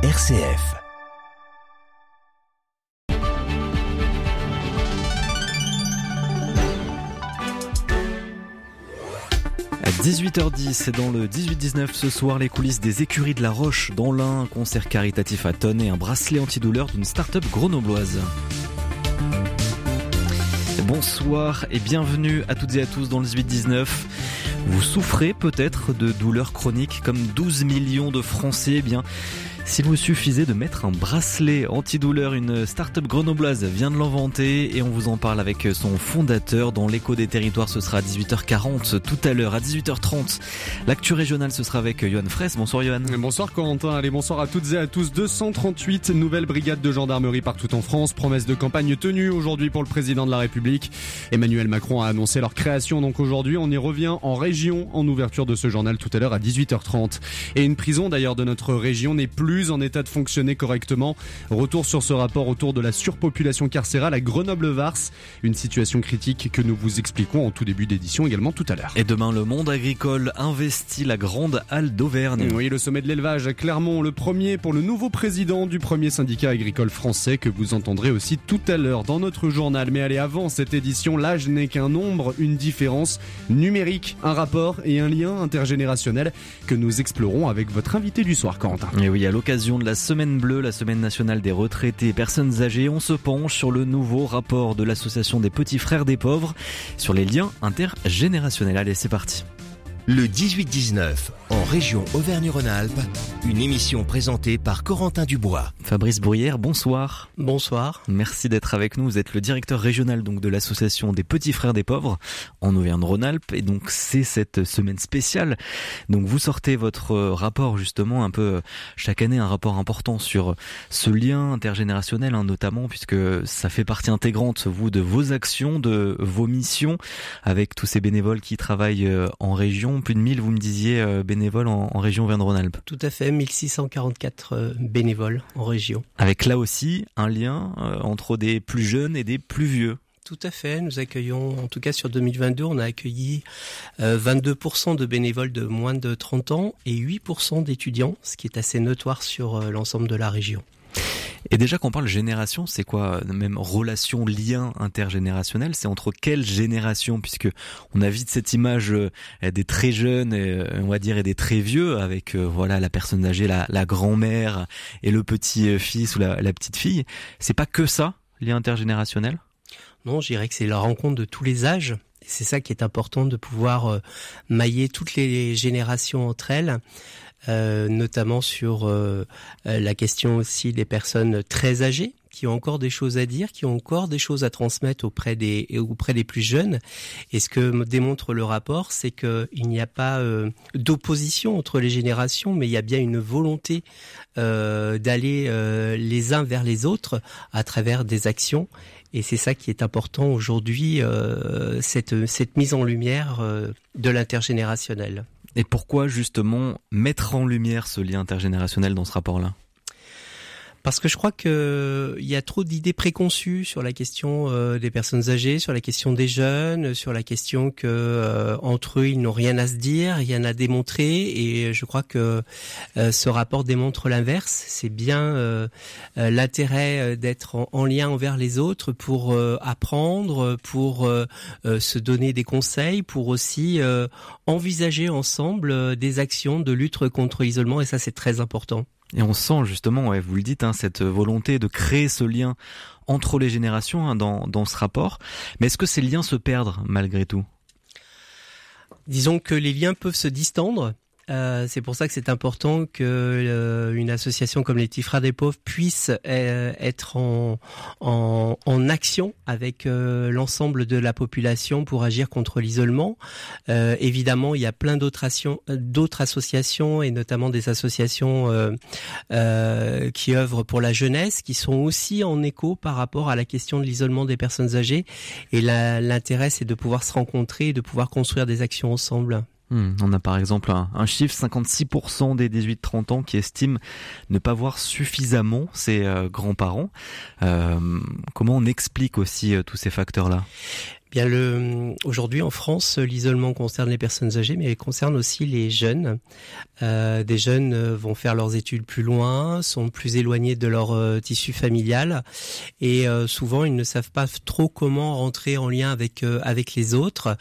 RCF. À 18h10, c'est dans le 18-19 ce soir les coulisses des écuries de la Roche dans l'Ain, un concert caritatif à tonnes et un bracelet antidouleur d'une start-up grenobloise. Bonsoir et bienvenue à toutes et à tous dans le 18-19. Vous souffrez peut-être de douleurs chroniques comme 12 millions de Français, eh bien s'il vous suffisait de mettre un bracelet antidouleur, une start-up grenobloise vient de l'inventer et on vous en parle avec son fondateur dans l'écho des territoires. Ce sera à 18h40 tout à l'heure. À 18h30, l'actu régionale, ce sera avec Johan Fraisse. Bonsoir Johan. Bonsoir Corentin. Allez, bonsoir à toutes et à tous. 238 nouvelles brigades de gendarmerie partout en France. Promesse de campagne tenue aujourd'hui pour le président de la République. Emmanuel Macron a annoncé leur création donc aujourd'hui. On y revient en région en ouverture de ce journal tout à l'heure à 18h30. Et une prison d'ailleurs de notre région n'est plus en état de fonctionner correctement. Retour sur ce rapport autour de la surpopulation carcérale à Grenoble-Vars. Une situation critique que nous vous expliquons en tout début d'édition également tout à l'heure. Et demain, le monde agricole investit la grande halle d'Auvergne. Oui, le sommet de l'élevage à Clermont, le premier pour le nouveau président du premier syndicat agricole français que vous entendrez aussi tout à l'heure dans notre journal. Mais allez, avant cette édition, l'âge n'est qu'un nombre, une différence numérique, un rapport et un lien intergénérationnel que nous explorons avec votre invité du soir, Quentin. Et oui, à l'occasion de la Semaine Bleue, la Semaine nationale des retraités et personnes âgées, on se penche sur le nouveau rapport de l'Association des petits frères des pauvres sur les liens intergénérationnels. Allez, c'est parti. Le 18-19, en région Auvergne-Rhône-Alpes, une émission présentée par Corentin Dubois. Fabrice Bruyère, bonsoir. Bonsoir. Merci d'être avec nous. Vous êtes le directeur régional donc de l'association des petits frères des pauvres en Auvergne-Rhône-Alpes et donc c'est cette semaine spéciale. Donc vous sortez votre rapport justement un peu chaque année un rapport important sur ce lien intergénérationnel hein, notamment puisque ça fait partie intégrante vous de vos actions, de vos missions avec tous ces bénévoles qui travaillent euh, en région plus de 1000, vous me disiez, euh, bénévoles en, région Auvergne-Rhône-Alpes. Tout à fait, 1644 euh, bénévoles en région. Avec là aussi un lien euh, entre des plus jeunes et des plus vieux. Tout à fait. Nous accueillons, en tout cas sur 2022, on a accueilli 22% de bénévoles de moins de 30 ans et 8% d'étudiants, ce qui est assez notoire sur l'ensemble de la région. Et déjà qu'on parle génération, c'est quoi même relation, lien intergénérationnel C'est entre quelles générations Puisque on a vite cette image euh, des très jeunes, euh, on va dire, et des très vieux, avec euh, voilà la personne âgée, la, la grand-mère et le petit-fils ou la, la petite fille. C'est pas que ça, lien intergénérationnel? Non, je dirais que c'est la rencontre de tous les âges. C'est ça qui est important de pouvoir mailler toutes les générations entre elles. Euh, notamment sur euh, euh, la question aussi des personnes très âgées qui ont encore des choses à dire, qui ont encore des choses à transmettre auprès des auprès des plus jeunes. Et ce que démontre le rapport, c'est qu'il n'y a pas d'opposition entre les générations, mais il y a bien une volonté d'aller les uns vers les autres à travers des actions. Et c'est ça qui est important aujourd'hui, cette, cette mise en lumière de l'intergénérationnel. Et pourquoi justement mettre en lumière ce lien intergénérationnel dans ce rapport-là? Parce que je crois qu'il y a trop d'idées préconçues sur la question euh, des personnes âgées, sur la question des jeunes, sur la question que euh, entre eux ils n'ont rien à se dire, rien à démontrer. Et je crois que euh, ce rapport démontre l'inverse. C'est bien l'intérêt d'être en, lien envers les autres pour apprendre, pour se donner des conseils, pour aussi envisager ensemble des actions de lutte contre l'isolement. Et ça, c'est très important. Et on sent justement, ouais, vous le dites, hein, cette volonté de créer ce lien entre les générations hein, dans, dans ce rapport. Mais est-ce que ces liens se perdent malgré tout? Disons que les liens peuvent se distendre. Euh, c'est pour ça que c'est important que euh, une association comme les Tifras des pauvres puisse euh, être en, action avec l'ensemble de la population pour agir contre l'isolement. évidemment, il y a plein d'autres d'autres associations et notamment des associations qui œuvrent pour la jeunesse, qui sont aussi en écho par rapport à la question de l'isolement des personnes âgées. Et l'intérêt, c'est de pouvoir se rencontrer et de pouvoir construire des actions ensemble. Hmm, on a par exemple un, chiffre 56% des 18-30 ans qui estiment ne pas voir suffisamment ses euh, grands-parents. Euh, comment on explique aussi euh, tous ces facteurs-là? Bien, le, aujourd'hui en France, l'isolement concerne les personnes âgées, mais il concerne aussi les jeunes. Euh, des jeunes euh, vont faire leurs études plus loin, sont plus éloignés de leur euh, tissu familial, et euh, souvent ils ne savent pas trop comment rentrer en lien avec avec les autres.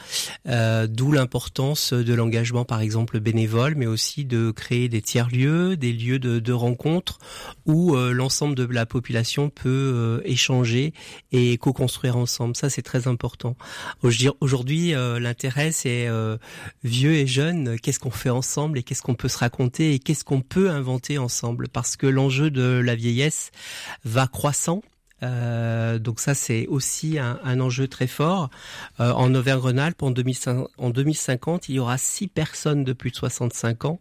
D'où l'importance de l'engagement, par exemple bénévole, mais aussi de créer des tiers lieux, des lieux de, de rencontre où l'ensemble de la population peut échanger et co-construire ensemble. Ça, c'est très important. Aujourd'hui, euh, l'intérêt, c'est euh, vieux et jeune, qu'est-ce qu'on fait ensemble et qu'est-ce qu'on peut se raconter et qu'est-ce qu'on peut inventer ensemble? Parce que l'enjeu de la vieillesse va croissant. Euh, donc ça c'est aussi un, enjeu très fort. en Auvergne-Rhône-Alpes, en, 2050, il y aura 6 personnes de plus de 65 ans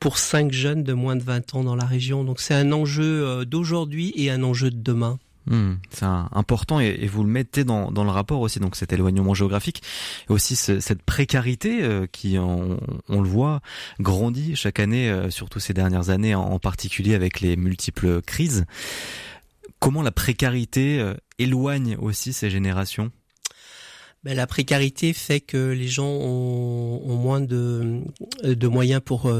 pour 5 jeunes de moins de 20 ans dans la région. Donc c'est un enjeu d'aujourd'hui et un enjeu de demain. Hmm, c'est important et, vous le mettez dans, dans, le rapport aussi, donc cet éloignement géographique et aussi cette précarité euh, qui, on, le voit, grandit chaque année, euh, surtout ces dernières années, en, particulier avec les multiples crises. Comment la précarité euh, éloigne aussi ces générations? Ben, la précarité fait que les gens ont, ont moins de, de moyens pour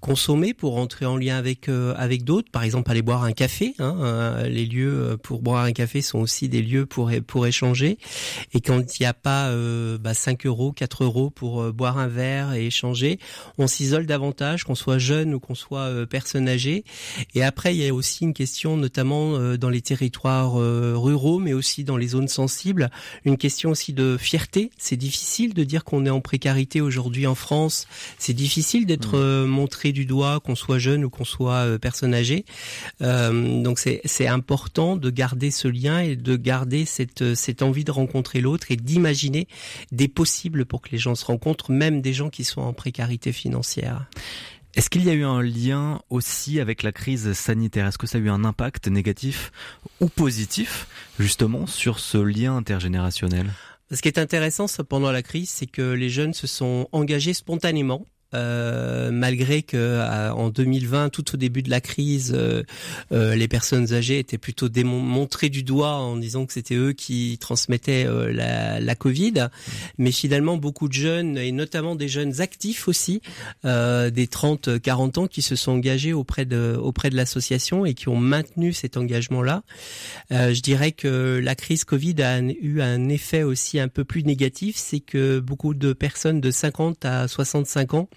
consommer pour entrer en lien avec euh, avec d'autres par exemple aller boire un café hein, euh, les lieux euh, pour boire un café sont aussi des lieux pour pour échanger. Et quand il n'y a pas bah, 5 euros 4 euros pour boire un verre et échanger on s'isole davantage qu'on soit jeune ou qu'on soit personne âgée. Et après il y a aussi une question notamment dans les territoires ruraux mais aussi dans les zones sensibles une question aussi de fierté. C'est difficile de dire qu'on est en précarité aujourd'hui en France. C'est difficile d'être mmh. montré du doigt, qu'on soit jeune ou qu'on soit euh, personne âgée. Euh, donc c'est important de garder ce lien et de garder cette, euh, cette envie de rencontrer l'autre et d'imaginer des possibles pour que les gens se rencontrent, même des gens qui sont en précarité financière. Est-ce qu'il y a eu un lien aussi avec la crise sanitaire? Est-ce que ça a eu un impact négatif ou positif justement sur ce lien intergénérationnel? Ce qui est intéressant pendant la crise, c'est que les jeunes se sont engagés spontanément euh, malgré que euh, en 2020, tout au début de la crise, euh, les personnes âgées étaient plutôt montrées du doigt en disant que c'était eux qui transmettaient la, la, Covid. Mais finalement, beaucoup de jeunes, et notamment des jeunes actifs aussi, des 30-40 ans, qui se sont engagés auprès de, auprès de l'association et qui ont maintenu cet engagement-là. je dirais que la crise Covid a eu un effet aussi un peu plus négatif, c'est que beaucoup de personnes de 50 à 65 ans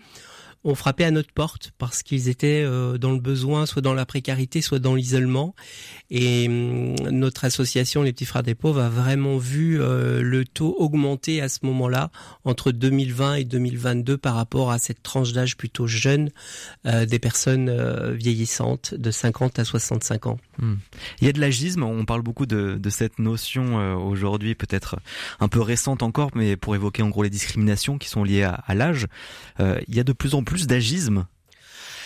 ont frappé à notre porte parce qu'ils étaient euh, dans le besoin, soit dans la précarité, soit dans l'isolement. Et hum, notre association, les petits frères des pauvres, a vraiment vu euh, le taux augmenter à ce moment-là, entre 2020 et 2022, par rapport à cette tranche d'âge plutôt jeune euh, des personnes vieillissantes de 50 à 65 ans. Hmm. Il y a de l'agisme, on parle beaucoup de, cette notion aujourd'hui, peut-être un peu récente encore, mais pour évoquer en gros les discriminations qui sont liées à, à l'âge. il y a de plus en plus plus d'agisme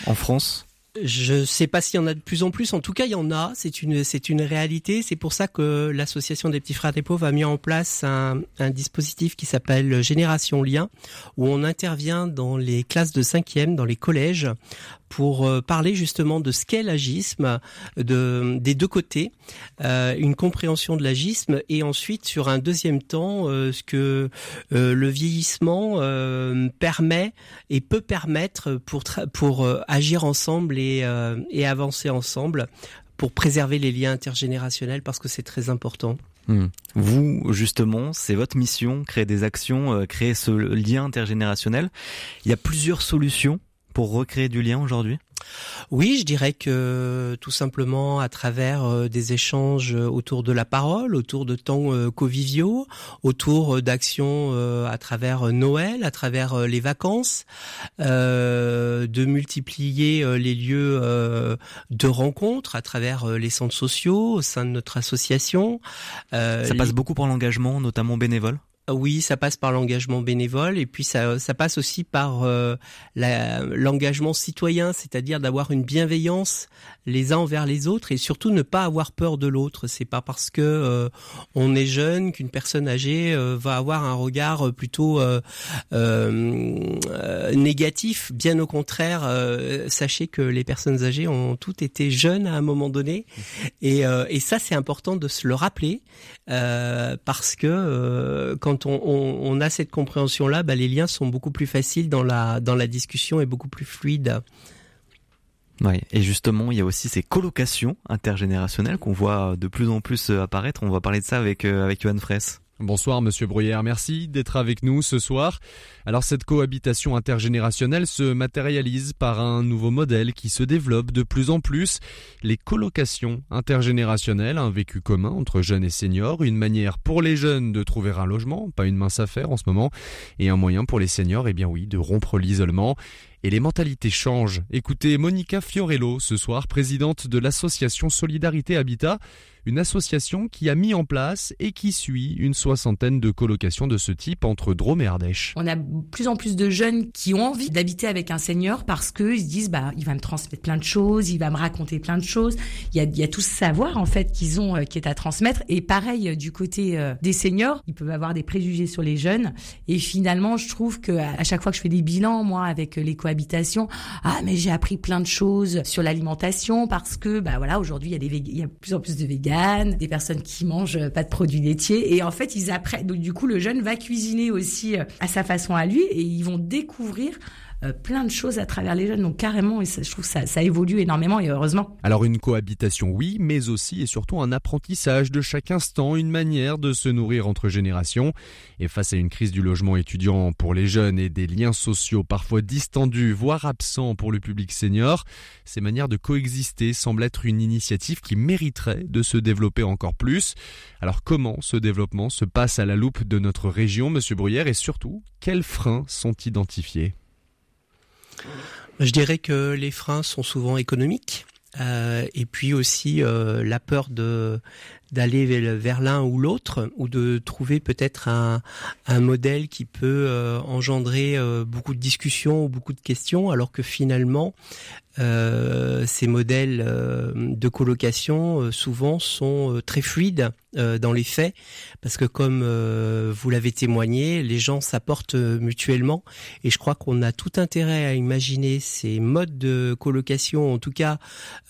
en France? Je sais pas s'il y en a de plus en plus. En tout cas, il y en a. C'est une, c'est une réalité. C'est pour ça que l'association des petits frères des pauvres a mis en place un, un dispositif qui s'appelle Génération Lien, où on intervient dans les classes de cinquième, dans les collèges, pour euh, parler justement de ce qu'est l'agisme, de, des deux côtés, euh, une compréhension de l'agisme, et ensuite sur un deuxième temps, euh, ce que euh, le vieillissement euh, permet et peut permettre pour, pour agir ensemble et euh, et, avancer ensemble pour préserver les liens intergénérationnels parce que c'est très important. Hmm. Vous, justement, c'est votre mission, créer des actions, euh, créer ce lien intergénérationnel. Il y a plusieurs solutions pour recréer du lien aujourd'hui? Oui, je dirais que tout simplement à travers euh, des échanges autour de la parole, autour de temps euh, conviviaux, autour d'actions euh, à travers Noël, à travers les vacances, de multiplier les lieux de rencontres à travers les centres sociaux au sein de notre association. Ça passe beaucoup pour l'engagement, notamment bénévole? Oui, ça passe par l'engagement bénévole et puis ça, ça passe aussi par euh, l'engagement citoyen, c'est-à-dire d'avoir une bienveillance les uns envers les autres et surtout ne pas avoir peur de l'autre. C'est pas parce que euh, on est jeune qu'une personne âgée euh, va avoir un regard plutôt négatif. Bien au contraire, sachez que les personnes âgées ont toutes été jeunes à un moment donné et, et ça c'est important de se le rappeler parce que quand quand on, a cette compréhension-là, bah, les liens sont beaucoup plus faciles dans la, dans la discussion et beaucoup plus fluides. Oui, et justement, il y a aussi ces colocations intergénérationnelles qu'on voit de plus en plus apparaître. On va parler de ça avec, euh, avec Johan Fraisse. Bonsoir Monsieur Bruyère, merci d'être avec nous ce soir. Alors cette cohabitation intergénérationnelle se matérialise par un nouveau modèle qui se développe de plus en plus, les colocations intergénérationnelles, un vécu commun entre jeunes et seniors, une manière pour les jeunes de trouver un logement, pas une mince affaire en ce moment, et un moyen pour les seniors, eh bien oui, de rompre l'isolement et les mentalités changent. Écoutez Monica Fiorello ce soir, présidente de l'association Solidarité Habitat, une association qui a mis en place et qui suit une soixantaine de colocations de ce type entre Drôme et Ardèche. On a plus en plus de jeunes qui ont envie d'habiter avec un senior parce qu'ils se disent bah il va me transmettre plein de choses, il va me raconter plein de choses. Il y a, tout ce savoir en fait qu'ils ont euh, qui est à transmettre et pareil euh, du côté euh, des seniors, ils peuvent avoir des préjugés sur les jeunes et finalement je trouve que à chaque fois que je fais des bilans moi avec les ah mais j'ai appris plein de choses sur l'alimentation parce que bah voilà aujourd'hui il y a y a plus en plus de véganes des personnes qui mangent pas de produits laitiers. Et en fait, ils apprennent. Donc, du coup, le jeune va cuisiner aussi euh, à sa façon à lui et ils vont découvrir euh, plein de choses à travers les jeunes. Donc carrément, je trouve ça, ça évolue énormément et heureusement. Alors une cohabitation, oui, mais aussi et surtout un apprentissage de chaque instant, une manière de se nourrir entre générations. Et face à une crise du logement étudiant pour les jeunes et des liens sociaux parfois distendus, voire absents pour le public senior, ces manières de coexister semblent être une initiative qui mériterait de se développer encore plus. Alors comment ce développement se passe à la loupe de notre région, Monsieur Bruyère, et surtout, quels freins sont identifiés? Je dirais que les freins sont souvent économiques. Euh, et puis aussi euh, la peur de d'aller vers l'un ou l'autre ou de trouver peut-être un, un modèle qui peut euh, engendrer beaucoup de discussions ou beaucoup de questions alors que finalement euh, ces modèles euh, de colocation euh, souvent sont très fluides dans les faits parce que comme vous l'avez témoigné, les gens s'apportent mutuellement et je crois qu'on a tout intérêt à imaginer ces modes de colocation, en tout cas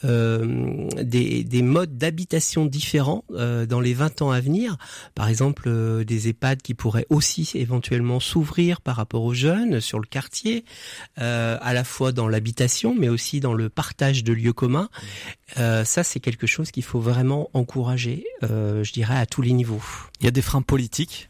des, des, modes d'habitation différents dans les 20 ans à venir. Par exemple, des EHPAD qui pourraient aussi éventuellement s'ouvrir par rapport aux jeunes sur le quartier, à la fois dans l'habitation mais aussi dans le partage de lieux communs. Euh, ça, c'est quelque chose qu'il faut vraiment encourager, euh, je dirais, à tous les niveaux. Il y a des freins politiques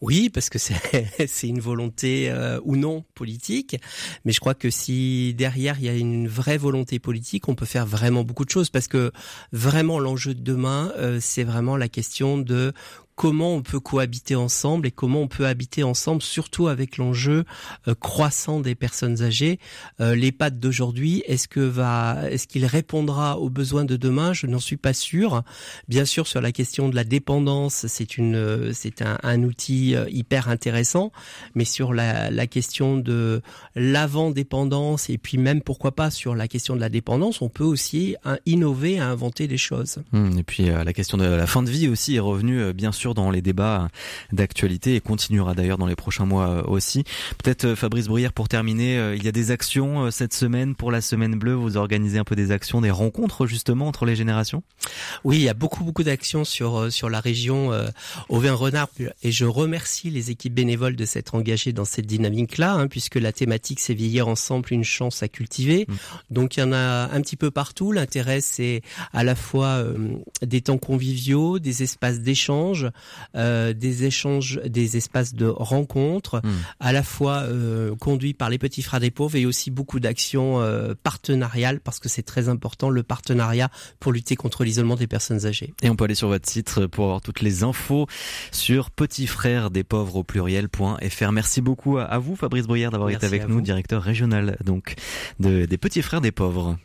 oui, parce que c'est une volonté euh, ou non politique, mais je crois que si derrière il y a une vraie volonté politique, on peut faire vraiment beaucoup de choses. Parce que vraiment l'enjeu de demain, c'est vraiment la question de comment on peut cohabiter ensemble et comment on peut habiter ensemble, surtout avec l'enjeu euh, croissant des personnes âgées. Euh, L'EHPAD d'aujourd'hui, est-ce que va, est-ce qu'il répondra aux besoins de demain? Je n'en suis pas sûr. Bien sûr, sur la question de la dépendance, c'est une, c'est un, un, outil euh, hyper intéressant, mais sur la, la question de l'avant-dépendance et puis même pourquoi pas sur la question de la dépendance, on peut aussi hein, innover, inventer des choses. Hum, et puis la question de la fin de vie aussi est revenue, bien sûr dans les débats d'actualité et continuera d'ailleurs dans les prochains mois euh, aussi. Peut-être euh, Fabrice Bruyère pour terminer, euh, il y a des actions cette semaine pour la semaine bleue, vous organisez un peu des actions, des rencontres justement entre les générations? Oui, il y a beaucoup beaucoup d'actions sur sur la région Auvergne-Rhône-Alpes et je remercie les équipes bénévoles de s'être engagées dans cette dynamique-là hein, puisque la thématique c'est vieillir ensemble une chance à cultiver. Mmh. Donc il y en a un petit peu partout, l'intérêt c'est à la fois des temps conviviaux, des espaces d'échange, euh, des échanges, des espaces de rencontres, hmm. à la fois euh, conduits par les petits frères des pauvres et aussi beaucoup d'actions euh, partenariales parce que c'est très important le partenariat pour lutter contre l'isolement des personnes âgées. Et on peut aller sur votre site pour avoir toutes les infos sur petits frères des pauvres au pluriel.fr. Merci beaucoup à vous Fabrice Bruyère d'avoir été avec nous, directeur régional donc de, des petits frères des pauvres.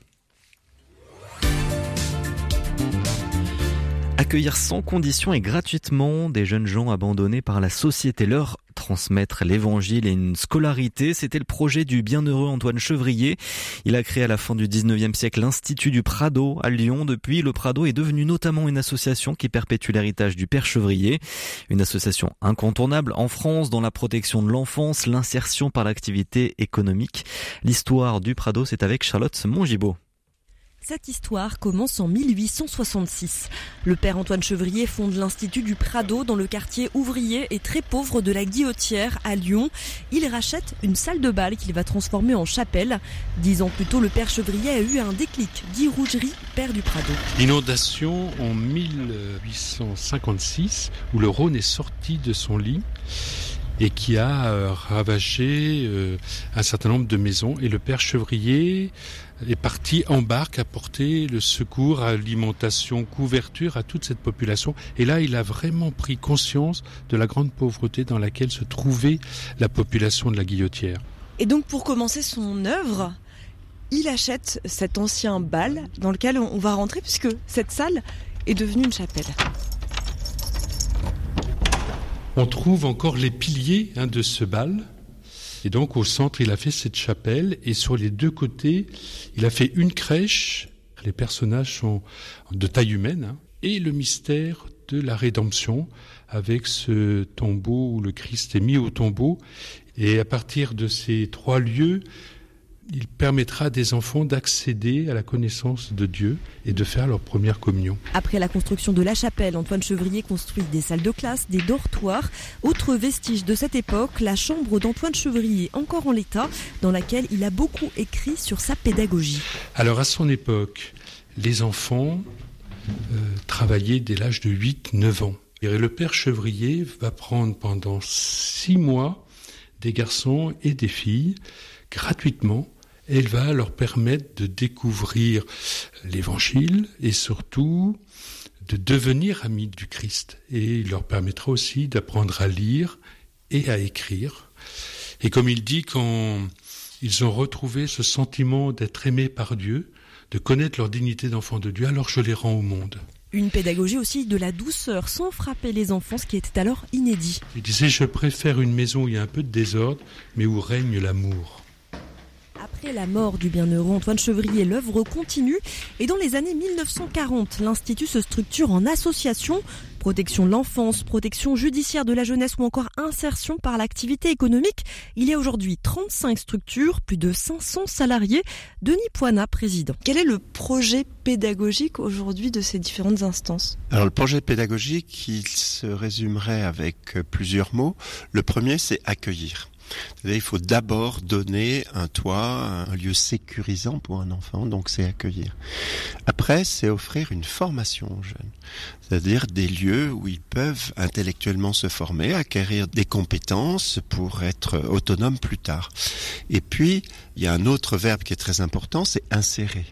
Accueillir sans condition et gratuitement des jeunes gens abandonnés par la société. Leur transmettre l'évangile et une scolarité, c'était le projet du bienheureux Antoine Chevrier. Il a créé à la fin du 19e siècle l'Institut du Prado à Lyon. Depuis, le Prado est devenu notamment une association qui perpétue l'héritage du Père Chevrier. Une association incontournable en France dans la protection de l'enfance, l'insertion par l'activité économique. L'histoire du Prado, c'est avec Charlotte Mongibaud. Cette histoire commence en 1866. Le père Antoine Chevrier fonde l'Institut du Prado dans le quartier ouvrier et très pauvre de la Guillotière à Lyon. Il rachète une salle de bal qu'il va transformer en chapelle. Dix ans plus tôt, le père Chevrier a eu un déclic, dit Rougerie, père du Prado. Inondation en 1856 où le Rhône est sorti de son lit et qui a euh, ravagé euh, un certain nombre de maisons. Et le père Chevrier est parti en barque apporter le secours, alimentation, couverture à toute cette population. Et là, il a vraiment pris conscience de la grande pauvreté dans laquelle se trouvait la population de la Guillotière. Et donc, pour commencer son œuvre, il achète cet ancien bal dans lequel on va rentrer puisque cette salle est devenue une chapelle. On trouve encore les piliers hein, de ce bal et donc au centre, il a fait cette chapelle et sur les deux côtés, il a fait une crèche. Les personnages sont de taille humaine hein, et le mystère de la rédemption avec ce tombeau où le Christ est mis au tombeau. Et à partir de ces trois lieux, il permettra à des enfants d'accéder à la connaissance de Dieu et de faire leur première communion. Après la construction de la chapelle, Antoine Chevrier construit des salles de classe, des dortoirs. Autre vestige de cette époque, la chambre d'Antoine Chevrier, encore en l'état, dans laquelle il a beaucoup écrit sur sa pédagogie. Alors à son époque, les enfants euh, travaillaient dès l'âge de 8-9 ans. Et le père Chevrier va prendre pendant six mois des garçons et des filles gratuitement elle va leur permettre de découvrir l'évangile et surtout de devenir amis du Christ. Et il leur permettra aussi d'apprendre à lire et à écrire. Et comme il dit, quand ils ont retrouvé ce sentiment d'être aimés par Dieu, de connaître leur dignité d'enfant de Dieu, alors je les rends au monde. Une pédagogie aussi de la douceur, sans frapper les enfants, ce qui était alors inédit. Il disait, je préfère une maison où il y a un peu de désordre, mais où règne l'amour. Après la mort du bienheureux Antoine Chevrier, l'œuvre continue et dans les années 1940, l'Institut se structure en association protection de l'enfance, protection judiciaire de la jeunesse ou encore insertion par l'activité économique. Il y a aujourd'hui 35 structures, plus de 500 salariés. Denis Poinat, président. Quel est le projet pédagogique aujourd'hui de ces différentes instances? Alors le projet pédagogique, il se résumerait avec plusieurs mots. Le premier, c'est accueillir. Il faut d'abord donner un toit, un lieu sécurisant pour un enfant, donc c'est accueillir. Après, c'est offrir une formation aux jeunes, c'est-à-dire des lieux où ils peuvent intellectuellement se former, acquérir des compétences pour être autonomes plus tard. Et puis, il y a un autre verbe qui est très important, c'est insérer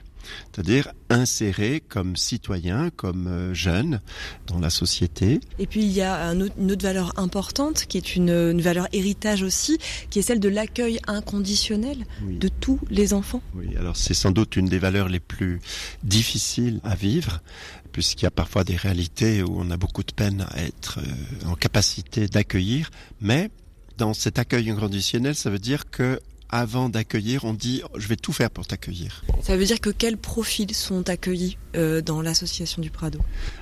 c'est-à-dire insérer comme citoyen, comme euh, jeune dans la société. Et puis il y a une autre valeur importante qui est une, valeur héritage aussi, qui est celle de l'accueil inconditionnel de tous les enfants. Oui, alors c'est sans doute une des valeurs les plus difficiles à vivre puisqu'il y a parfois des réalités où on a beaucoup de peine à être euh, en capacité d'accueillir, mais dans cet accueil inconditionnel, ça veut dire que avant d'accueillir, on dit je vais tout faire pour t'accueillir. Ça veut dire que quels profils sont accueillis euh, dans l'association du Prado?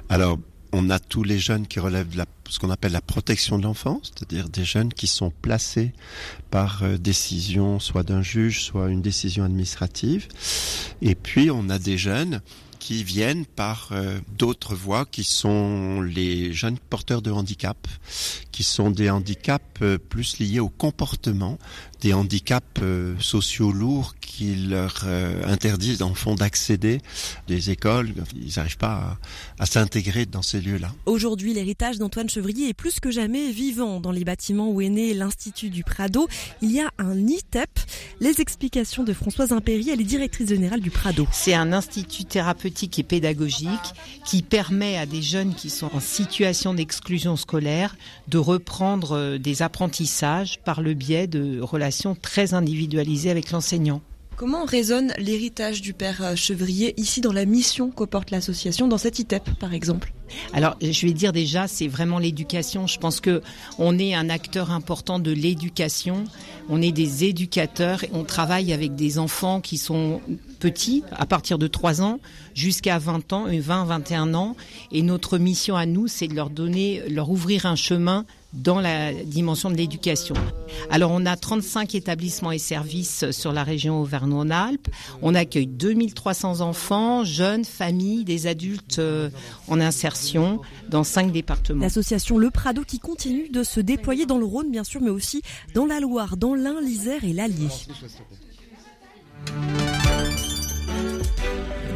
Alors, on a tous les jeunes qui relèvent de la, ce qu'on appelle la protection de l'enfance, c'est-à-dire des jeunes qui sont placés par euh, décision soit d'un juge, soit une décision administrative. Et puis, on a des jeunes qui viennent par euh, d'autres voies qui sont les jeunes porteurs de handicap, qui sont des handicaps plus liés au comportement des handicaps euh, sociaux lourds qui leur euh, interdisent en fond d'accéder des écoles. Ils n'arrivent pas à, s'intégrer dans ces lieux-là. Aujourd'hui, l'héritage d'Antoine Chevrier est plus que jamais vivant dans les bâtiments où est né l'Institut du Prado. Il y a un ITEP. Les explications de Françoise Impéry, elle est directrice générale du Prado. C'est un institut thérapeutique et pédagogique qui permet à des jeunes qui sont en situation d'exclusion scolaire de reprendre euh, des apprentissages par le biais de relations très individualisées avec l'enseignant. Comment résonne l'héritage du père euh, Chevrier ici dans la mission que porte l'association, dans cette ITEP par exemple? Alors, je vais dire déjà, c'est vraiment l'éducation. Je pense que on est un acteur important de l'éducation. On est des éducateurs. On travaille avec des enfants qui sont petits, à partir de 3 ans jusqu'à 20 ans, 20, 21 ans. Et notre mission à nous, c'est de leur donner, leur ouvrir un chemin dans la dimension de l'éducation. Alors on a 35 établissements et services sur la région Auvergne-Rhône-Alpes. On accueille 2300 enfants, jeunes, familles, des adultes euh, en insertion dans cinq départements. L'association Le Prado qui continue de se déployer dans le Rhône bien sûr mais aussi dans la Loire, dans l'Ain, l'Isère et l'Allier.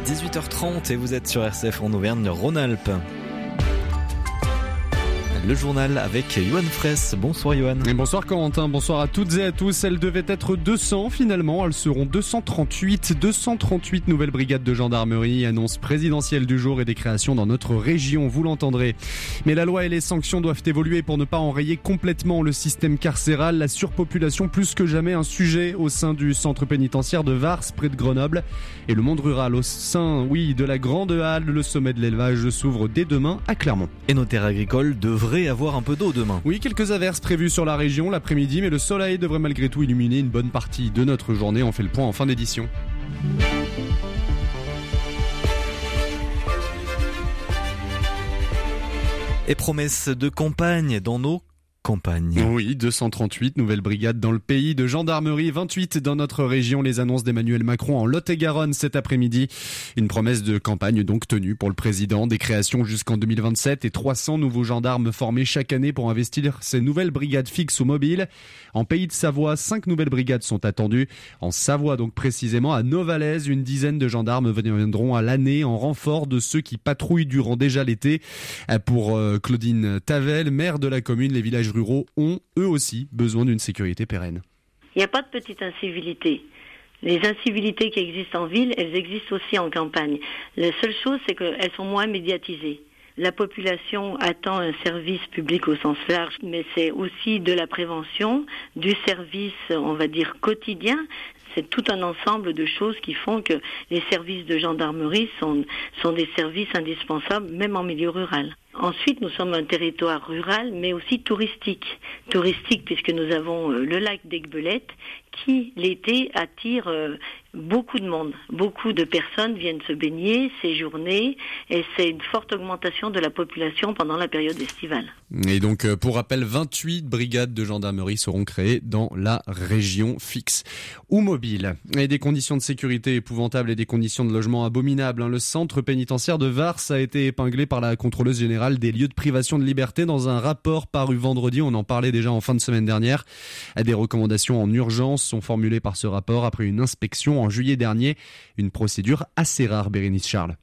18h30 et vous êtes sur RCF en Auvergne-Rhône-Alpes le journal avec Johan Fraisse. Bonsoir Johan. Et bonsoir Corentin, bonsoir à toutes et à tous. Elles devaient être 200 finalement, elles seront 238. 238 nouvelles brigades de gendarmerie, annonce présidentielle du jour et des créations dans notre région, vous l'entendrez. Mais la loi et les sanctions doivent évoluer pour ne pas enrayer complètement le système carcéral. La surpopulation plus que jamais un sujet au sein du centre pénitentiaire de Vars près de Grenoble. Et le monde rural au sein, oui, de la Grande Halle, le sommet de l'élevage s'ouvre dès demain à Clermont. Et nos terres agricoles devraient avoir un peu d'eau demain. Oui, quelques averses prévues sur la région l'après-midi, mais le soleil devrait malgré tout illuminer une bonne partie de notre journée. On fait le point en fin d'édition. Et promesse de campagne dans nos Oui, 238 nouvelles brigades dans le pays, de gendarmerie 28 dans notre région, les annonces d'Emmanuel Macron en Lot-et-Garonne cet après-midi. Une promesse de campagne donc tenue pour le président, des créations jusqu'en 2027 et 300 nouveaux gendarmes formés chaque année pour investir ces nouvelles brigades fixes ou mobiles. En pays de Savoie, cinq nouvelles brigades sont attendues. En Savoie donc précisément, à Novalaise, une dizaine de gendarmes viendront à l'année en renfort de ceux qui patrouillent durant déjà l'été. Pour euh, Claudine Tavel, maire de la commune, les villages ruraux ont eux aussi besoin d'une sécurité pérenne. Il n'y a pas de petite incivilité. Les incivilités qui existent en ville, elles existent aussi en campagne. La seule chose, c'est qu'elles sont moins médiatisées. La population attend un service public au sens large, mais c'est aussi de la prévention, du service, on va dire, quotidien. C'est tout un ensemble de choses qui font que les services de gendarmerie sont, des services indispensables, même en milieu rural. Ensuite, nous sommes un territoire rural, mais aussi touristique. Touristique puisque nous avons euh, le lac d'Aigbelette qui, l'été, attire euh, beaucoup de monde. Beaucoup de personnes viennent se baigner, séjourner, et c'est une forte augmentation de la population pendant la période estivale. Et donc, euh, pour rappel, 28 brigades de gendarmerie seront créées dans la région fixe ou mobile. Et des conditions de sécurité épouvantables et des conditions de logement abominables. Hein. Le centre pénitentiaire de Vars a été épinglé par la contrôleuse générale des lieux de privation de liberté dans un rapport paru vendredi. On en parlait déjà en fin de semaine dernière. Des recommandations en urgence sont formulées par ce rapport après une inspection en juillet dernier. Une procédure assez rare, Bérénice Charles.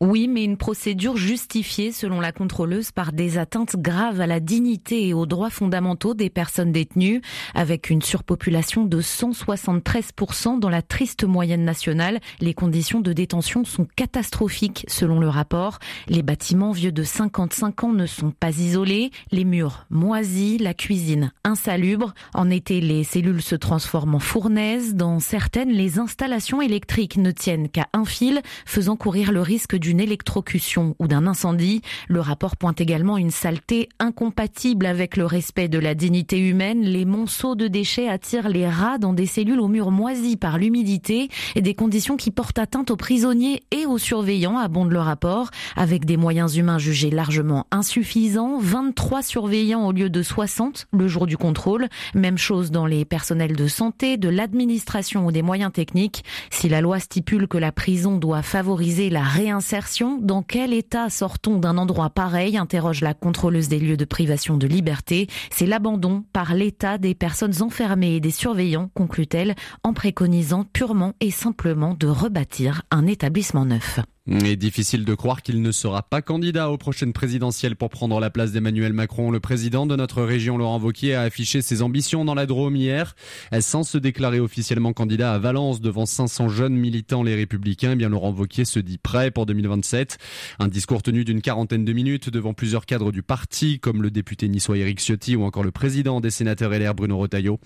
Oui, mais une procédure justifiée, selon la contrôleuse, par des atteintes graves à la dignité et aux droits fondamentaux des personnes détenues, avec une surpopulation de 173% dans la triste moyenne nationale. Les conditions de détention sont catastrophiques, selon le rapport. Les bâtiments vieux de 55 ans ne sont pas isolés, les murs moisis, la cuisine insalubre. En été, les cellules se transforment en fournaises. Dans certaines, les installations électriques ne tiennent qu'à un fil, faisant courir le risque d'une électrocution ou d'un incendie. Le rapport pointe également une saleté incompatible avec le respect de la dignité humaine. Les monceaux de déchets attirent les rats dans des cellules aux murs moisis par l'humidité et des conditions qui portent atteinte aux prisonniers et aux surveillants, abonde le rapport, avec des moyens humains jugés largement insuffisants. 23 surveillants au lieu de 60 le jour du contrôle. Même chose dans les personnels de santé, de l'administration ou des moyens techniques. Si la loi stipule que la prison doit favoriser la réinsertion dans quel état sort-on d'un endroit pareil interroge la contrôleuse des lieux de privation de liberté. C'est l'abandon par l'État des personnes enfermées et des surveillants, conclut-elle, en préconisant purement et simplement de rebâtir un établissement neuf. Et difficile de croire qu'il ne sera pas candidat aux prochaines présidentielles pour prendre la place d'Emmanuel Macron. Le président de notre région, Laurent Wauquiez, a affiché ses ambitions dans la Drôme hier. Sans se déclarer officiellement candidat à Valence devant 500 jeunes militants les Républicains, eh bien Laurent Wauquiez se dit prêt pour 2020 2027. Un discours tenu d'une quarantaine de minutes devant plusieurs cadres du parti, comme le député niçois Eric Ciotti ou encore le président des sénateurs LR Bruno Retailleau.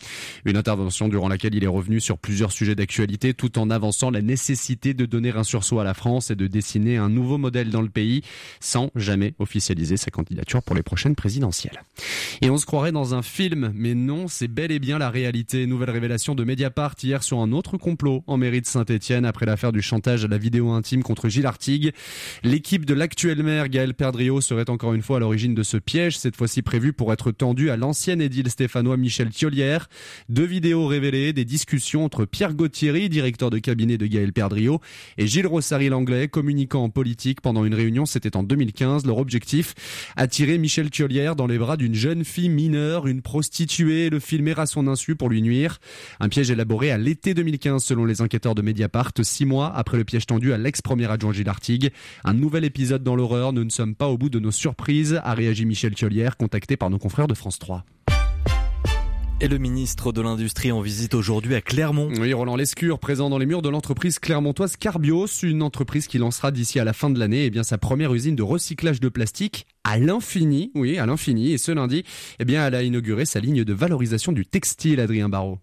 Une intervention durant laquelle il est revenu sur plusieurs sujets d'actualité tout en avançant la nécessité de donner un sursaut à la France et de dessiner un nouveau modèle dans le pays sans jamais officialiser sa candidature pour les prochaines présidentielles. Et on se croirait dans un film, mais non, c'est bel et bien la réalité. Nouvelle révélation de Mediapart hier sur un autre complot en mairie de Saint-Etienne après l'affaire du chantage à la vidéo intime contre Gilles Artigue. L'équipe de l'actuel maire Gaël Perdriau serait encore une fois à l'origine de ce piège, cette fois-ci prévu pour être tendu à l'ancien édile stéphanois Michel Thiolière. Deux vidéos révélées, des discussions entre Pierre Gauthieri, directeur de cabinet de Gaël Perdriau, et Gilles Rossary Langlais, communicant en politique pendant une réunion, c'était en 2015. Leur objectif, attirer Michel Thiolière dans les bras d'une jeune fille mineure, une prostituée, le filmer à son insu pour lui nuire. Un piège élaboré à l'été 2015 selon les enquêteurs de Mediapart, six mois après le piège tendu à l'ex-premier adjoint Gilles Artigue. Un nouvel épisode dans l'horreur, nous ne sommes pas au bout de nos surprises, a réagi Michel Thiolière, contacté par nos confrères de France 3. Et le ministre de l'Industrie en visite aujourd'hui à Clermont. Oui, Roland Lescure, présent dans les murs de l'entreprise clermontoise Carbios, une entreprise qui lancera d'ici à la fin de l'année eh bien sa première usine de recyclage de plastique à l'infini. Oui, à l'infini. Et ce lundi, eh bien, elle a inauguré sa ligne de valorisation du textile, Adrien Barrault.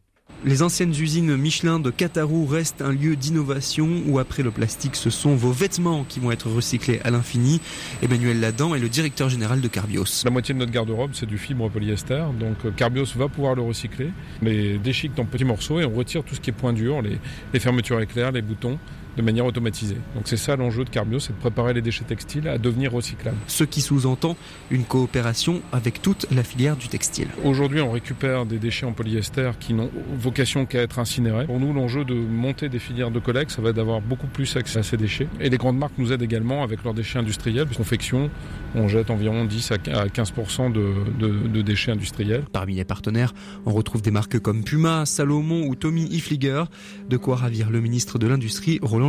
Les anciennes usines Michelin de Catarou restent un lieu d'innovation où après le plastique, ce sont vos vêtements qui vont être recyclés à l'infini. Emmanuel Ladan est le directeur général de Carbios. La moitié de notre garde-robe, c'est du fibre polyester. Donc euh, Carbios va pouvoir le recycler. Les déchique en petits morceaux et on retire tout ce qui est point dur, les, les fermetures éclairs, les boutons de manière automatisée. Donc c'est ça l'enjeu de Carbio, c'est de préparer les déchets textiles à devenir recyclables. Ce qui sous-entend une coopération avec toute la filière du textile. Aujourd'hui, on récupère des déchets en polyester qui n'ont vocation qu'à être incinérés. Pour nous, l'enjeu de monter des filières de collecte, ça va être d'avoir beaucoup plus accès à ces déchets. Et les grandes marques nous aident également avec leurs déchets industriels. Confection, on jette environ 10 à 15% de, de, de, déchets industriels. Parmi les partenaires, on retrouve des marques comme Puma, Salomon ou Tommy Hilfiger. De quoi ravir le ministre de l'Industrie, Roland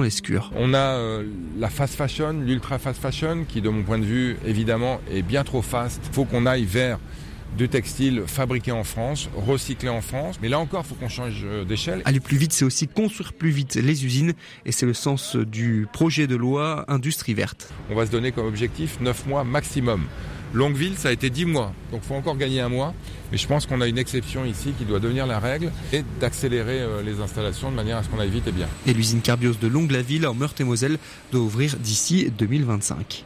On a euh, la fast fashion, l'ultra fast fashion, qui de mon point de vue, évidemment, est bien trop fast. Il faut qu'on aille vers de textiles fabriqués en France, recyclés en France. Mais là encore, il faut qu'on change euh, d'échelle. Aller plus vite, c'est aussi construire plus vite les usines. Et c'est le sens du projet de loi Industrie verte. On va se donner comme objectif 9 mois maximum. Longueville, ça a été 10 mois. Donc il faut encore gagner un mois. Mais je pense qu'on a une exception ici qui doit devenir la règle et d'accélérer euh, les installations de manière à ce qu'on aille vite et bien. Et l'usine Carbios de Longue-la-Ville en Meurthe-et-Moselle doit ouvrir d'ici 2025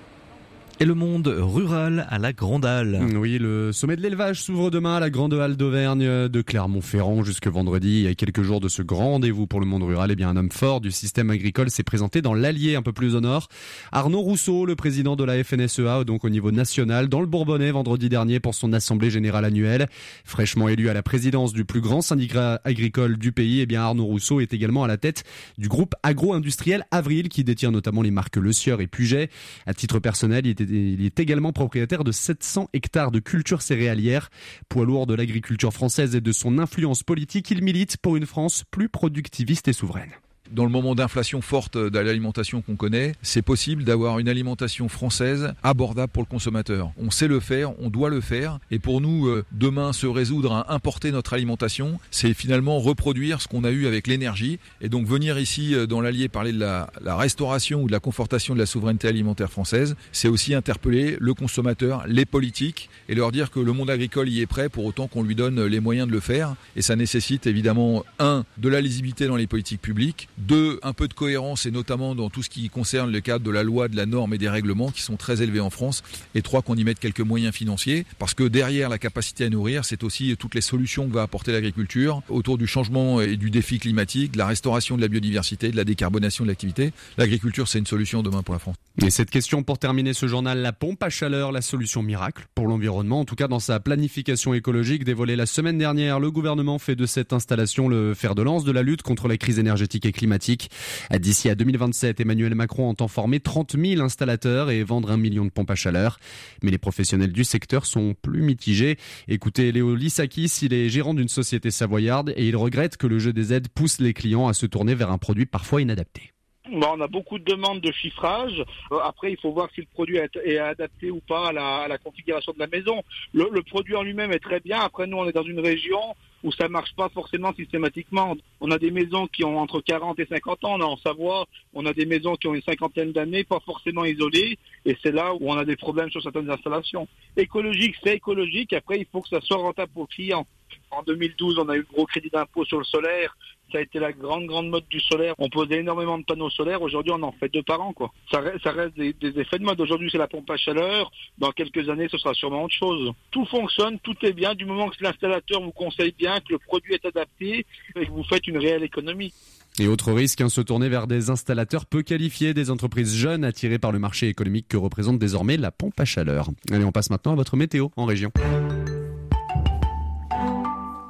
et le monde rural à la Grande Halle. Oui, le sommet de l'élevage s'ouvre demain à la Grande Halle d'Auvergne de Clermont-Ferrand jusque vendredi. Il y a quelques jours de ce grand rendez-vous pour le monde rural, eh bien un homme fort du système agricole s'est présenté dans l'Allier un peu plus au nord. Arnaud Rousseau, le président de la FNSEA, donc au niveau national, dans le Bourbonnais vendredi dernier pour son assemblée générale annuelle. Fraîchement élu à la présidence du plus grand syndicat agricole du pays, eh bien Arnaud Rousseau est également à la tête du groupe agro-industriel Avril qui détient notamment les marques Le Sieur et Puget. À titre personnel, il était il est également propriétaire de 700 hectares de culture céréalière. Poids lourd de l'agriculture française et de son influence politique, il milite pour une France plus productiviste et souveraine dans le moment d'inflation forte de l'alimentation qu'on connaît, c'est possible d'avoir une alimentation française abordable pour le consommateur. On sait le faire, on doit le faire. Et pour nous, euh, demain, se résoudre à importer notre alimentation, c'est finalement reproduire ce qu'on a eu avec l'énergie. Et donc venir ici euh, dans l'Allier parler de la, la, restauration ou de la confortation de la souveraineté alimentaire française, c'est aussi interpeller le consommateur, les politiques, et leur dire que le monde agricole y est prêt pour autant qu'on lui donne les moyens de le faire. Et ça nécessite évidemment, un, de la lisibilité dans les politiques publiques, deux, un peu de cohérence et notamment dans tout ce qui concerne le cadre de la loi, de la norme et des règlements qui sont très élevés en France. Et trois, qu'on y mette quelques moyens financiers parce que derrière la capacité à nourrir, c'est aussi toutes les solutions que va apporter l'agriculture autour du changement et du défi climatique, de la restauration de la biodiversité, de la décarbonation de l'activité. L'agriculture, c'est une solution demain pour la France. Et cette question pour terminer ce journal, la pompe à chaleur, la solution miracle pour l'environnement, en tout cas dans sa planification écologique dévoilée la semaine dernière, le gouvernement fait de cette installation le fer de lance de la lutte contre la crise énergétique et climatique D'ici à 2027, Emmanuel Macron entend former 30 000 installateurs et vendre un million de pompes à chaleur. Mais les professionnels du secteur sont plus mitigés. Écoutez Léo Lissakis, il est gérant d'une société savoyarde et il regrette que le jeu des aides pousse les clients à se tourner vers un produit parfois inadapté. on a beaucoup de demandes de chiffrage. Euh, après, il faut voir si le produit est adapté ou pas à la, configuration de la maison. Le produit en lui-même est très bien. Après, nous, on est dans une région où ça marche pas forcément systématiquement. On a des maisons qui ont entre 40 et 50 ans. On a en Savoie, on a des maisons qui ont une cinquantaine d'années, pas forcément isolées, et c'est là où on a des problèmes sur certaines installations. Écologique, c'est écologique. Après, il faut que ça soit rentable pour le client. En 2012, on a eu le gros crédit d'impôt sur le solaire. Ça a été la grande, grande mode du solaire. On posait énormément de panneaux solaires. Aujourd'hui, on en fait deux par an, quoi. Ça, reste des, effets de mode. Aujourd'hui, c'est la pompe à chaleur. Dans quelques années, ce sera sûrement autre chose. Tout fonctionne, tout est bien. Du moment que l'installateur vous conseille bien, que le produit est adapté et que vous faites une réelle économie. Et autre risque, hein, se tourner vers des installateurs peu qualifiés, des entreprises jeunes attirées par le marché économique que représente désormais la pompe à chaleur. Allez, on passe maintenant à votre météo en région.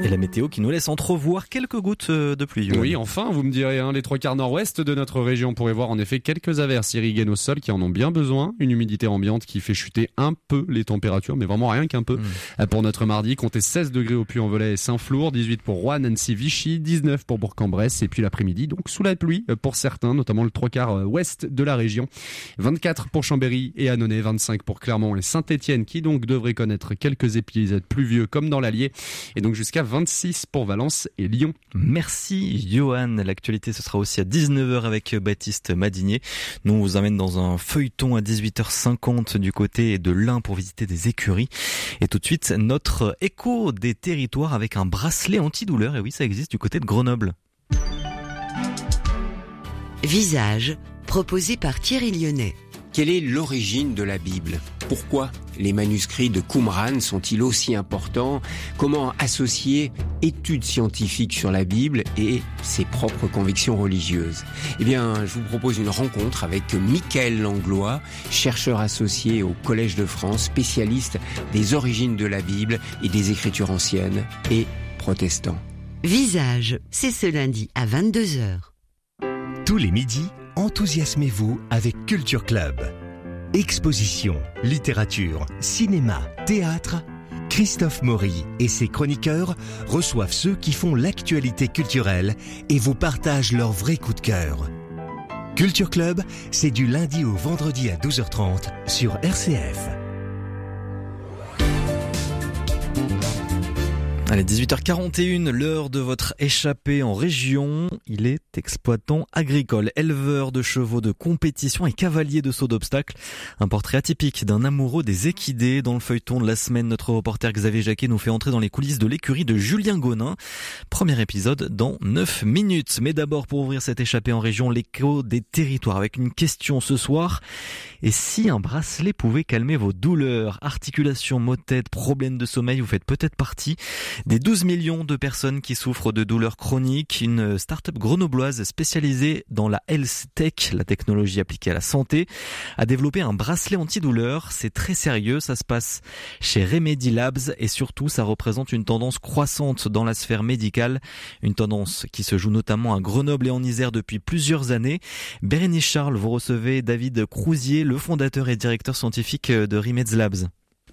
Et la météo qui nous laisse entrevoir quelques gouttes euh, de pluie. Oui, enfin, vous me direz, hein, les trois quarts nord-ouest de notre région pourraient voir en effet quelques averses irriguées nos sols qui en ont bien besoin, une humidité ambiante qui fait chuter un peu les températures, mais vraiment rien qu'un peu. Hmm. Euh, pour notre mardi, comptez 16 degrés au Puy-en-Velay et Saint-Flour, 18 pour Rouen, Nancy, Vichy, 19 pour Bourg-en-Bresse, et puis l'après-midi, donc sous la pluie euh, pour certains, notamment le trois quarts ouest de la région. 24 pour Chambéry et Annonay, 25 pour Clermont et Saint-Étienne, qui donc devraient connaître quelques épisodes pluvieux comme dans l'Allier, et donc jusqu'à 26 pour Valence et Lyon. Merci Johan. L'actualité ce sera aussi à 19h avec Baptiste Madinier. Nous on vous amène dans un feuilleton à 18h50 du côté de l'Ain pour visiter des écuries. Et tout de suite notre écho des territoires avec un bracelet antidouleur. Et oui ça existe du côté de Grenoble. Visage proposé par Thierry Lyonnais. Quelle est l'origine de la Bible? Pourquoi les manuscrits de Qumran sont-ils aussi importants? Comment associer études scientifiques sur la Bible et ses propres convictions religieuses? Eh bien, je vous propose une rencontre avec Michael Langlois, chercheur associé au Collège de France, spécialiste des origines de la Bible et des écritures anciennes et protestant. Visage, c'est ce lundi à 22h. Tous les midis, enthousiasmez-vous avec Culture Club. Exposition, littérature, cinéma, théâtre. Christophe Maury et ses chroniqueurs reçoivent ceux qui font l'actualité culturelle et vous partagent leurs vrais coups de cœur. Culture Club, c'est du lundi au vendredi à 12h30 sur RCF. Allez, 18h41, l'heure de votre échappée en région. Il est exploitant agricole, éleveur de chevaux de compétition et cavalier de saut d'obstacles. Un portrait atypique d'un amoureux des équidés. Dans le feuilleton de la semaine, notre reporter Xavier Jacquet nous fait entrer dans les coulisses de l'écurie de Julien Gonin. Premier épisode dans 9 minutes. Mais d'abord, pour ouvrir cette échappée en région, l'écho des territoires avec une question ce soir. Et si un bracelet pouvait calmer vos douleurs, articulations, maux de tête, problèmes de sommeil, vous faites peut-être partie des 12 millions de personnes qui souffrent de douleurs chroniques. Une start-up grenobloise spécialisée dans la health tech, la technologie appliquée à la santé, a développé un bracelet antidouleur. C'est très sérieux, ça se passe chez Remedy Labs et surtout ça représente une tendance croissante dans la sphère médicale, une tendance qui se joue notamment à Grenoble et en Isère depuis plusieurs années. Bérénice Charles, vous recevez David Crousier, le fondateur et directeur scientifique de Remedy Labs.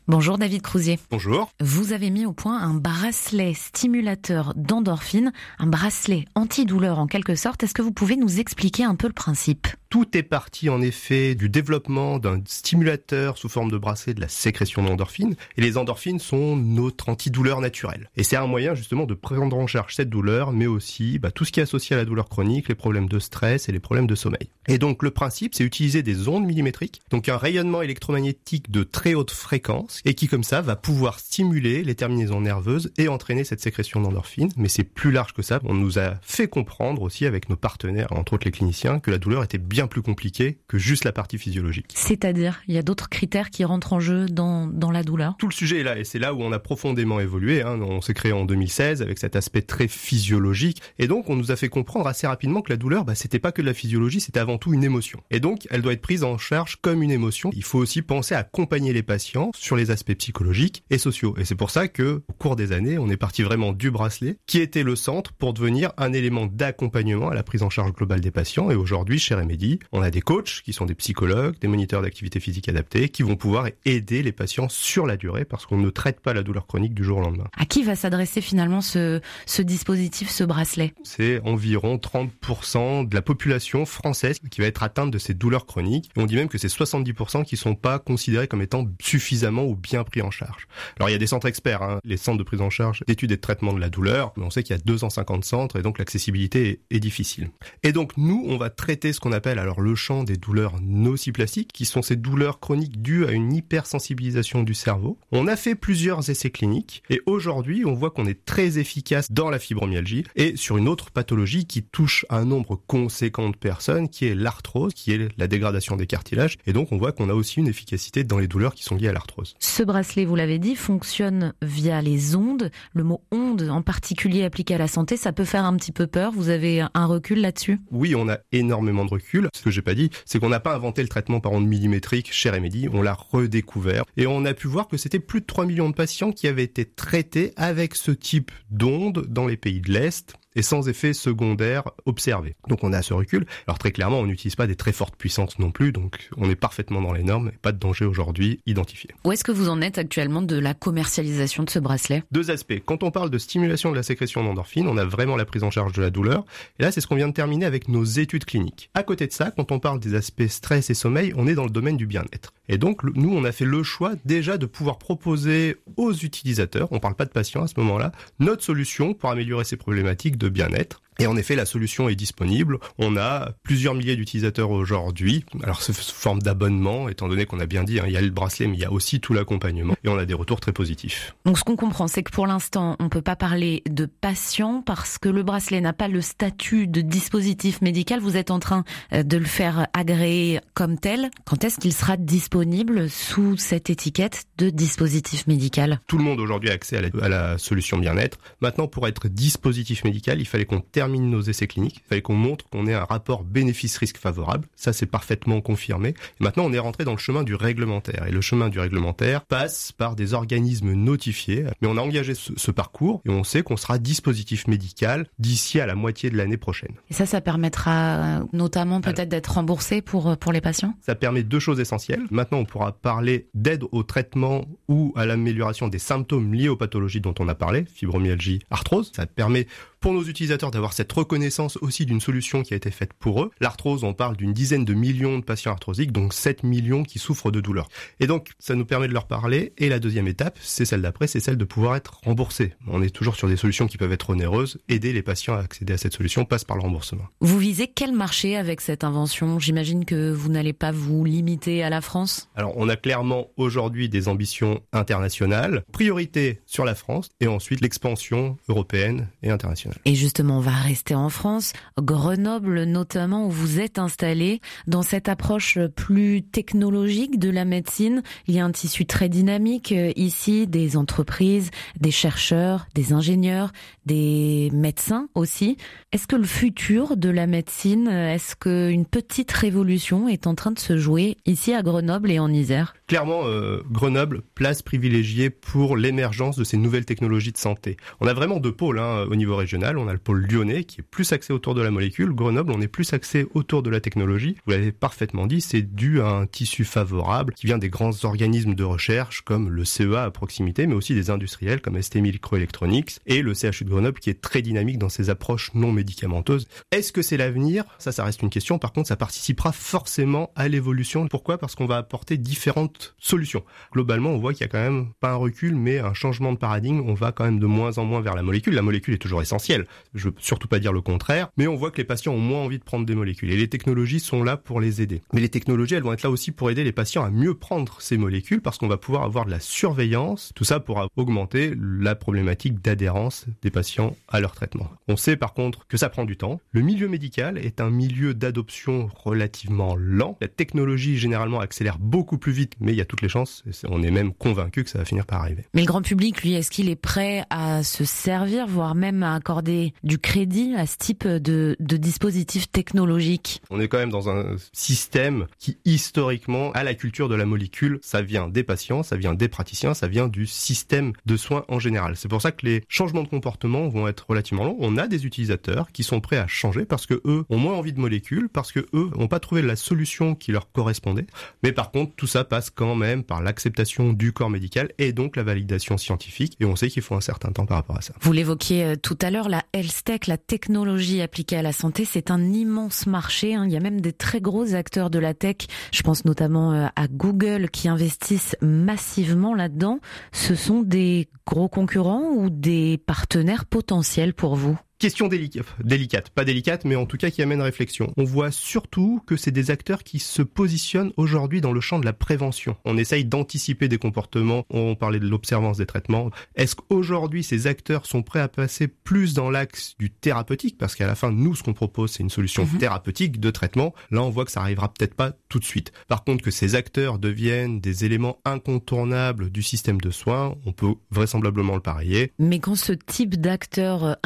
Bonjour David Crousier. Bonjour. Vous avez mis au point un bracelet stimulateur d'endorphine, un bracelet antidouleur en quelque sorte. Est-ce que vous pouvez nous expliquer un peu le principe? Tout est parti en effet du développement d'un stimulateur sous forme de bracelet de la sécrétion d'endorphines. Et les endorphines sont notre antidouleur naturelle. Et c'est un moyen justement de prendre en charge cette douleur, mais aussi bah, tout ce qui est associé à la douleur chronique, les problèmes de stress et les problèmes de sommeil. Et donc le principe, c'est utiliser des ondes millimétriques, donc un rayonnement électromagnétique de très haute fréquence, et qui comme ça va pouvoir stimuler les terminaisons nerveuses et entraîner cette sécrétion d'endorphines. Mais c'est plus large que ça. On nous a fait comprendre aussi avec nos partenaires, entre autres les cliniciens, que la douleur était bien plus compliqué que juste la partie physiologique. C'est-à-dire, il y a d'autres critères qui rentrent en jeu dans, dans la douleur Tout le sujet est là, et c'est là où on a profondément évolué. Hein. On s'est créé en 2016 avec cet aspect très physiologique, et donc on nous a fait comprendre assez rapidement que la douleur, bah, c'était pas que de la physiologie, c'était avant tout une émotion. Et donc, elle doit être prise en charge comme une émotion. Il faut aussi penser à accompagner les patients sur les aspects psychologiques et sociaux. Et c'est pour ça que, au cours des années, on est parti vraiment du bracelet, qui était le centre pour devenir un élément d'accompagnement à la prise en charge globale des patients. Et aujourd'hui, chez Remedy, dit, on a des coachs qui sont des psychologues, des moniteurs d'activité physique adaptée, qui vont pouvoir aider les patients sur la durée parce qu'on ne traite pas la douleur chronique du jour au lendemain. À qui va s'adresser finalement ce, ce dispositif, ce bracelet? C'est environ 30% de la population française qui va être atteinte de ces douleurs chroniques. on dit même que c'est 70% qui sont pas considérés comme étant suffisamment ou bien pris en charge. Alors il y a des centres experts, hein, les centres de prise en charge d'études et de traitement de la douleur, mais on sait qu'il y a 250 centres et donc l'accessibilité est, est difficile. Et donc nous, on va traiter ce qu'on appelle alors le champ des douleurs nociplastiques, qui sont ces douleurs chroniques dues à une hypersensibilisation du cerveau. On a fait plusieurs essais cliniques et aujourd'hui, on voit qu'on est très efficace dans la fibromyalgie et sur une autre pathologie qui touche un nombre conséquent de personnes, qui est l'arthrose, qui est la dégradation des cartilages. Et donc, on voit qu'on a aussi une efficacité dans les douleurs qui sont liées à l'arthrose. Ce bracelet, vous l'avez dit, fonctionne via les ondes. Le mot onde, en particulier appliqué à la santé, ça peut faire un petit peu peur. Vous avez un recul là-dessus? Oui, on a énormément de recul. Ce que j'ai pas dit, c'est qu'on n'a pas inventé le traitement par onde millimétrique chez Remedy, on l'a redécouvert. Et on a pu voir que c'était plus de 3 millions de patients qui avaient été traités avec ce type d'onde dans les pays de l'Est et sans effet secondaire observé. Donc on a ce recul. Alors très clairement, on n'utilise pas des très fortes puissances non plus, donc on est parfaitement dans les normes et pas de danger aujourd'hui identifié. Où est-ce que vous en êtes actuellement de la commercialisation de ce bracelet? Deux aspects. Quand on parle de stimulation de la sécrétion d'endorphine, on a vraiment la prise en charge de la douleur. Et là, c'est ce qu'on vient de terminer avec nos études cliniques. À côté de ça, quand on parle des aspects stress et sommeil, on est dans le domaine du bien-être. Et donc, nous, on a fait le choix déjà de pouvoir proposer aux utilisateurs, on parle pas de patients à ce moment-là, notre solution pour améliorer ces problématiques de bien-être. Et en effet, la solution est disponible. On a plusieurs milliers d'utilisateurs aujourd'hui. Alors, sous forme d'abonnement, étant donné qu'on a bien dit, hein, il y a le bracelet, mais il y a aussi tout l'accompagnement. Et on a des retours très positifs. Donc, ce qu'on comprend, c'est que pour l'instant, on peut pas parler de patients parce que le bracelet n'a pas le statut de dispositif médical. Vous êtes en train euh, de le faire agréer comme tel. Quand est-ce qu'il sera disponible sous cette étiquette de dispositif médical? Tout le monde aujourd'hui a accès à la, à la solution bien-être. Maintenant, pour être dispositif médical, il fallait qu'on termine termine nos essais cliniques. Il fallait qu'on montre qu'on ait un rapport bénéfice-risque favorable. Ça, c'est parfaitement confirmé. Et maintenant, on est rentré dans le chemin du réglementaire. Et le chemin du réglementaire passe par des organismes notifiés. Mais on a engagé ce, ce parcours et on sait qu'on sera dispositif médical d'ici à la moitié de l'année prochaine. Et ça, ça permettra notamment peut-être d'être remboursé pour, pour les patients? Ça permet deux choses essentielles. Maintenant, on pourra parler d'aide au traitement ou à l'amélioration des symptômes liés aux pathologies dont on a parlé, fibromyalgie, arthrose. Ça permet pour nos utilisateurs d'avoir cette reconnaissance aussi d'une solution qui a été faite pour eux. L'arthrose, on parle d'une dizaine de millions de patients arthrosiques, donc 7 millions qui souffrent de douleurs. Et donc, ça nous permet de leur parler. Et la deuxième étape, c'est celle d'après, c'est celle de pouvoir être remboursé. On est toujours sur des solutions qui peuvent être onéreuses. Aider les patients à accéder à cette solution passe par le remboursement. Vous visez quel marché avec cette invention? J'imagine que vous n'allez pas vous limiter à la France? Alors, on a clairement aujourd'hui des ambitions internationales. Priorité sur la France et ensuite l'expansion européenne et internationale. Et justement, on va rester en France, Grenoble notamment, où vous êtes installé. Dans cette approche plus technologique de la médecine, il y a un tissu très dynamique euh, ici, des entreprises, des chercheurs, des ingénieurs, des médecins aussi. Est-ce que le futur de la médecine, est-ce qu'une petite révolution est en train de se jouer ici à Grenoble et en Isère? Clairement, euh, Grenoble, place privilégiée pour l'émergence de ces nouvelles technologies de santé. On a vraiment deux pôles hein, au niveau régional. On a le pôle lyonnais qui est plus axé autour de la molécule. Grenoble, on est plus axé autour de la technologie. Vous l'avez parfaitement dit, c'est dû à un tissu favorable qui vient des grands organismes de recherche comme le CEA à proximité, mais aussi des industriels comme ST Microelectronics et le CHU de Grenoble qui est très dynamique dans ses approches non médicamenteuses. Est-ce que c'est l'avenir? Ça, ça reste une question. Par contre, ça participera forcément à l'évolution. Pourquoi? Parce qu'on va apporter différentes solutions. Globalement, on voit qu'il y a quand même pas un recul, mais un changement de paradigme. On va quand même de moins en moins vers la molécule. La molécule est toujours essentielle. Je veux surtout pas dire le contraire, mais on voit que les patients ont moins envie de prendre des molécules et les technologies sont là pour les aider. Mais les technologies, elles vont être là aussi pour aider les patients à mieux prendre ces molécules parce qu'on va pouvoir avoir de la surveillance. Tout ça pour augmenter la problématique d'adhérence des patients à leur traitement. On sait par contre que ça prend du temps. Le milieu médical est un milieu d'adoption relativement lent. La technologie généralement accélère beaucoup plus vite, mais il y a toutes les chances, on est même convaincu que ça va finir par arriver. Mais le grand public, lui, est-ce qu'il est prêt à se servir, voire même à accorder du crédit à ce type de, de dispositif technologique? On est quand même dans un système qui, historiquement, a la culture de la molécule. Ça vient des patients, ça vient des praticiens, ça vient du système de soins en général. C'est pour ça que les changements de comportement vont être relativement longs. On a des utilisateurs qui sont prêts à changer parce que eux ont moins envie de molécules, parce que eux n'ont pas trouvé la solution qui leur correspondait. Mais par contre, tout ça passe quand même par l'acceptation du corps médical et donc la validation scientifique. Et on sait qu'il faut un certain temps par rapport à ça. Vous l'évoquiez euh, tout à l'heure, la health tech, la technologie appliquée à la santé, c'est un immense marché. Hein. Il y a même des très gros acteurs de la tech. Je pense notamment euh, à Google qui investissent massivement là-dedans. Ce sont des gros concurrents ou des partenaires potentiels pour vous? Question délicate, délicate, pas délicate, mais en tout cas qui amène réflexion. On voit surtout que c'est des acteurs qui se positionnent aujourd'hui dans le champ de la prévention. On essaye d'anticiper des comportements, on parlait de l'observance des traitements. Est-ce qu'aujourd'hui ces acteurs sont prêts à passer plus dans l'axe du thérapeutique? Parce qu'à la fin, nous, ce qu'on propose, c'est une solution mhm. thérapeutique de traitement. Là, on voit que ça arrivera peut-être pas tout de suite. Par contre, que ces acteurs deviennent des éléments incontournables du système de soins, on peut vraisemblablement le parier. Mais quand ce type d'acteurs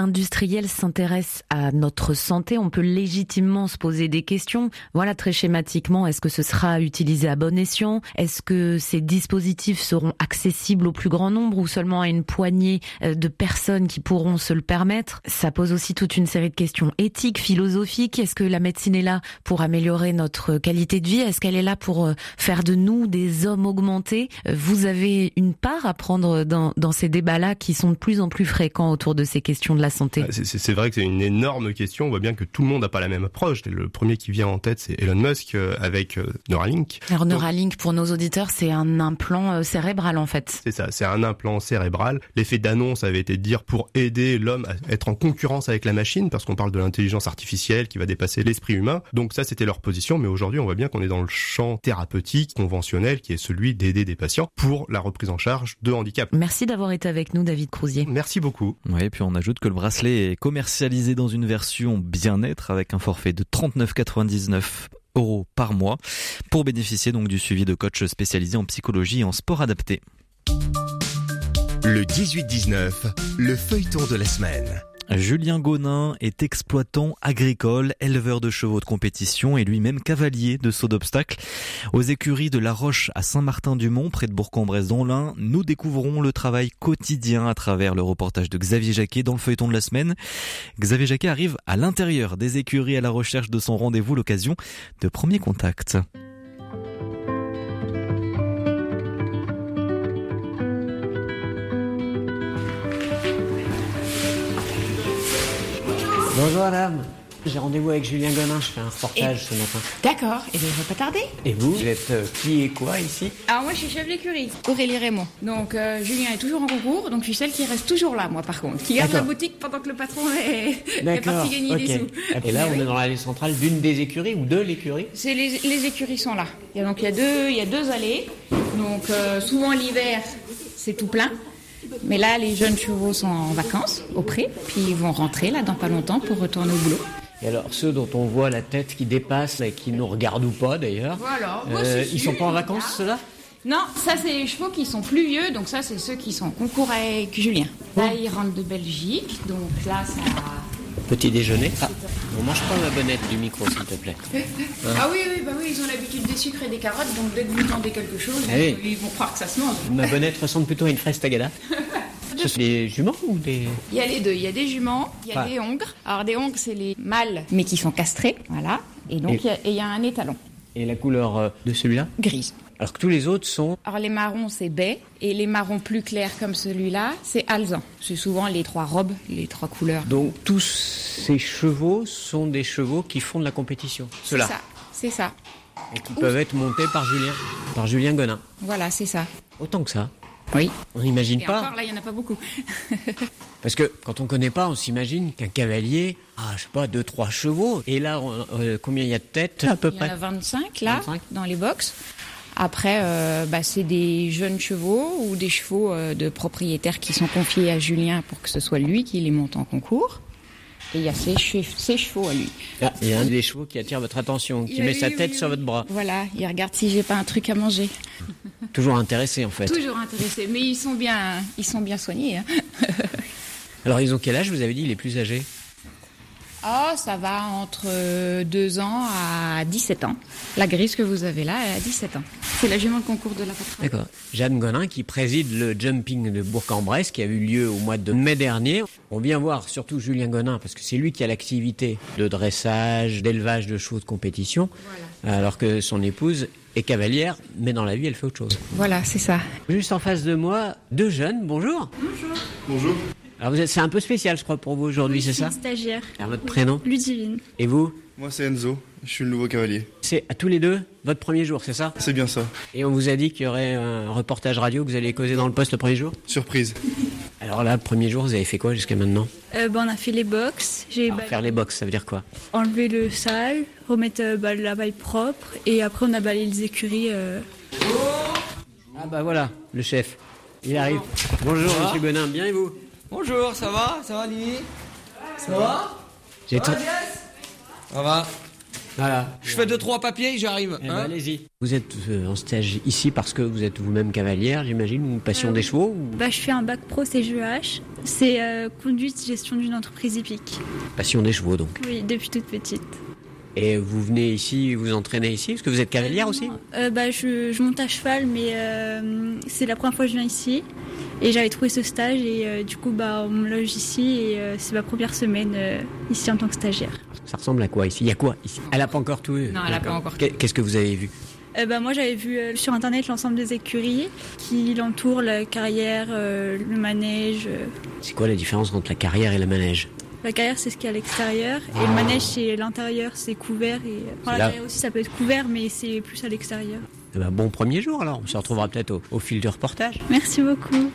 industriels s'intéresse à notre santé, on peut légitimement se poser des questions. Voilà, très schématiquement, est-ce que ce sera utilisé à bon escient? Est-ce que ces dispositifs seront accessibles au plus grand nombre ou seulement à une poignée euh, de personnes qui pourront se le permettre? Ça pose aussi toute une série de questions éthiques, philosophiques. Est-ce que la médecine est là pour améliorer notre qualité de vie? Est-ce qu'elle est là pour euh, faire de nous des hommes augmentés? Euh, Vous avez une part à prendre dans, dans ces débats-là qui sont de plus en plus fréquents autour de ces questions de la santé c'est vrai que c'est une énorme question. On voit bien que tout le monde n'a pas la même approche. Le premier qui vient en tête, c'est Elon Musk euh, avec euh, Neuralink. Alors Neuralink, pour nos auditeurs, c'est un implant euh, cérébral en fait. C'est ça, c'est un implant cérébral. L'effet d'annonce avait été de dire pour aider l'homme à être en concurrence avec la machine, parce qu'on parle de l'intelligence artificielle qui va dépasser l'esprit humain. Donc ça, c'était leur position. Mais aujourd'hui, on voit bien qu'on est dans le champ thérapeutique conventionnel, qui est celui d'aider des patients pour la reprise en charge de handicap. Merci d'avoir été avec nous, David Crousier. Merci beaucoup. Oui, et puis on ajoute que le bracelet est commercialisé dans une version bien-être avec un forfait de 39,99 euros par mois pour bénéficier donc du suivi de coach spécialisé en psychologie et en sport adapté. Le 18-19, le feuilleton de la semaine. Julien Gonin est exploitant agricole, éleveur de chevaux de compétition et lui-même cavalier de saut d'obstacle. Aux écuries de La Roche à Saint-Martin-du-Mont, près de Bourg-en-Bresse dans l'Ain, nous découvrons le travail quotidien à travers le reportage de Xavier Jacquet dans le feuilleton de la semaine. Xavier Jacquet arrive à l'intérieur des écuries à la recherche de son rendez-vous, l'occasion de premier contact. Bonjour madame. J'ai rendez-vous avec Julien Gonin, je fais un reportage ce matin. D'accord, et bien je vais pas tarder. Et vous Vous êtes euh, qui et quoi ici? Alors moi je suis chef d'écurie, Aurélie Raymond. Donc euh, Julien est toujours en concours, donc je suis celle qui reste toujours là moi par contre, qui garde la boutique pendant que le patron est, est parti gagner des sous. Et là on est dans l'allée centrale d'une des écuries ou de l'écurie? C'est les, les, écuries sont là. Il y a, donc il y a deux, il y a deux allées. Donc euh, souvent l'hiver c'est tout plein. Mais là, les jeunes chevaux sont en vacances au pré, puis ils vont rentrer là dans pas longtemps pour retourner au boulot. Et alors ceux dont on voit la tête qui dépasse et qui nous regardent ou pas d'ailleurs, voilà, euh, ils sont pas en vacances ceux-là? Non, ça c'est les chevaux qui sont plus vieux, donc ça c'est ceux qui sont en concours avec Julien. Là ils rentrent de Belgique, donc là ça Petit déjeuner. Ah, on mange pas ma bonnette du micro, s'il te plaît. Ah oui, oui, bah oui, ils ont l'habitude des sucres et des carottes, donc dès que vous tendez quelque chose, eh ils vont croire que ça se mange. Ma bonnette ressemble plutôt à une fraise tagada. Ce sont des juments ou des... Il y a les deux. Il y a des juments, il y a des hongres. Alors des hongres, c'est les mâles, mais qui sont castrés, voilà. Et donc, il y, a un étalon. Et la couleur euh, de celui-là? Grise. Alors que tous les autres sont... Alors les marrons, c'est baie, et les marrons plus clairs comme celui-là, c'est alezan. C'est souvent les trois robes, les trois couleurs. Donc tous ces chevaux sont des chevaux qui font de la compétition. C'est ça, c'est ça. Et qui peuvent être montés par Julien, par Julien Gonin. Voilà, c'est ça. Autant que ça. Oui. On n'imagine pas. Encore, là, il n'y en a pas beaucoup. Parce que quand on ne connaît pas, on s'imagine qu'un cavalier a, je sais pas, deux, trois chevaux. Et là, euh, combien il y a de têtes à peu près Il y en a 25 là, dans les box. Après, euh, bah, c'est des jeunes chevaux ou des chevaux euh, de propriétaires qui sont confiés à Julien pour que ce soit lui qui les monte en concours. Et il y a ses, chevaux à lui. Ah, il y a un des chevaux qui attire votre attention, qui met sa tête sur votre bras. Voilà, il regarde si j'ai pas un truc à manger. Toujours intéressés en fait. Toujours intéressés, mais ils sont bien, ils sont bien soignés. Hein. Alors ils ont quel âge Vous avez dit les plus âgés? Oh, ça va entre 2 ans à 17 ans. La grise que vous avez là, elle a 17 ans. C'est la jument de concours de la patrouille. D'accord. Jeanne Gonin qui préside le jumping de Bourg-en-Bresse qui a eu lieu au mois de mai dernier. On vient voir surtout Julien Gonin parce que c'est lui qui a l'activité de dressage, d'élevage de chevaux de compétition, alors que son épouse est cavalière, mais dans la vie elle fait autre chose. Voilà, c'est ça. Juste en face de moi, deux jeunes. Bonjour. Bonjour. Bonjour. Alors vous êtes, c'est un peu spécial, je crois, pour vous aujourd'hui, c'est ça Stagiaire. Alors votre prénom Ludivine. Et vous Moi c'est Enzo, je suis le nouveau cavalier. C'est à tous les deux votre premier jour, c'est ça C'est bien ça. Et on vous a dit qu'il y aurait un reportage radio que vous allez causer dans le poste le premier jour Surprise. Alors là, premier jour, vous avez fait quoi jusqu'à maintenant Euh, bah, on a fait les box. J'ai Alors, Faire les box, ça veut dire quoi enlevé le sale, remettre euh, bah, la baille propre et après on a balayé les écuries. euh. Ah bah voilà, le chef. Il arrive. Bonjour, va monsieur Gonin, bien et vous Bonjour, ça va? Ça va Lily? Ça va? J'ai Ça va, tout- Ça va? Voilà. Je fais deux, trois papiers, j'arrive. Eh ben, hein? allez-y. Vous êtes euh, en stage ici parce que vous êtes vous-même cavalière, j'imagine, ou passion Euh, des chevaux ou Bah, je fais un bac pro CGEH. C'est euh, conduite gestion d'une entreprise hippique. passion des chevaux donc. Oui, depuis toute petite. Et vous venez ici, vous entraînez ici, parce que vous êtes cavalière aussi Euh, bah, je, je monte à cheval, mais euh, c'est la première fois que je viens ici. Et j'avais trouvé ce stage et euh, du coup, bah, on me loge ici et euh, c'est ma première semaine euh, ici en tant que stagiaire. Ça ressemble à quoi ici? Il y a quoi ici? Elle a pas encore tout vu Non, elle a pas encore tout. Qu'est- Qu'est-ce que vous avez vu? Euh, bah, moi, j'avais vu euh, sur internet l'ensemble des écuries qui l'entourent, la carrière, euh, le manège. euh. C'est quoi la différence entre la carrière et le manège? La carrière, c'est ce qu'il y a à l'extérieur et le manège, c'est l'intérieur, c'est couvert. Et... Enfin, la carrière aussi, ça peut être couvert, mais c'est plus à l'extérieur. Eh ben, Bon premier jour alors, on se retrouvera peut-être au, au fil du reportage. Merci beaucoup.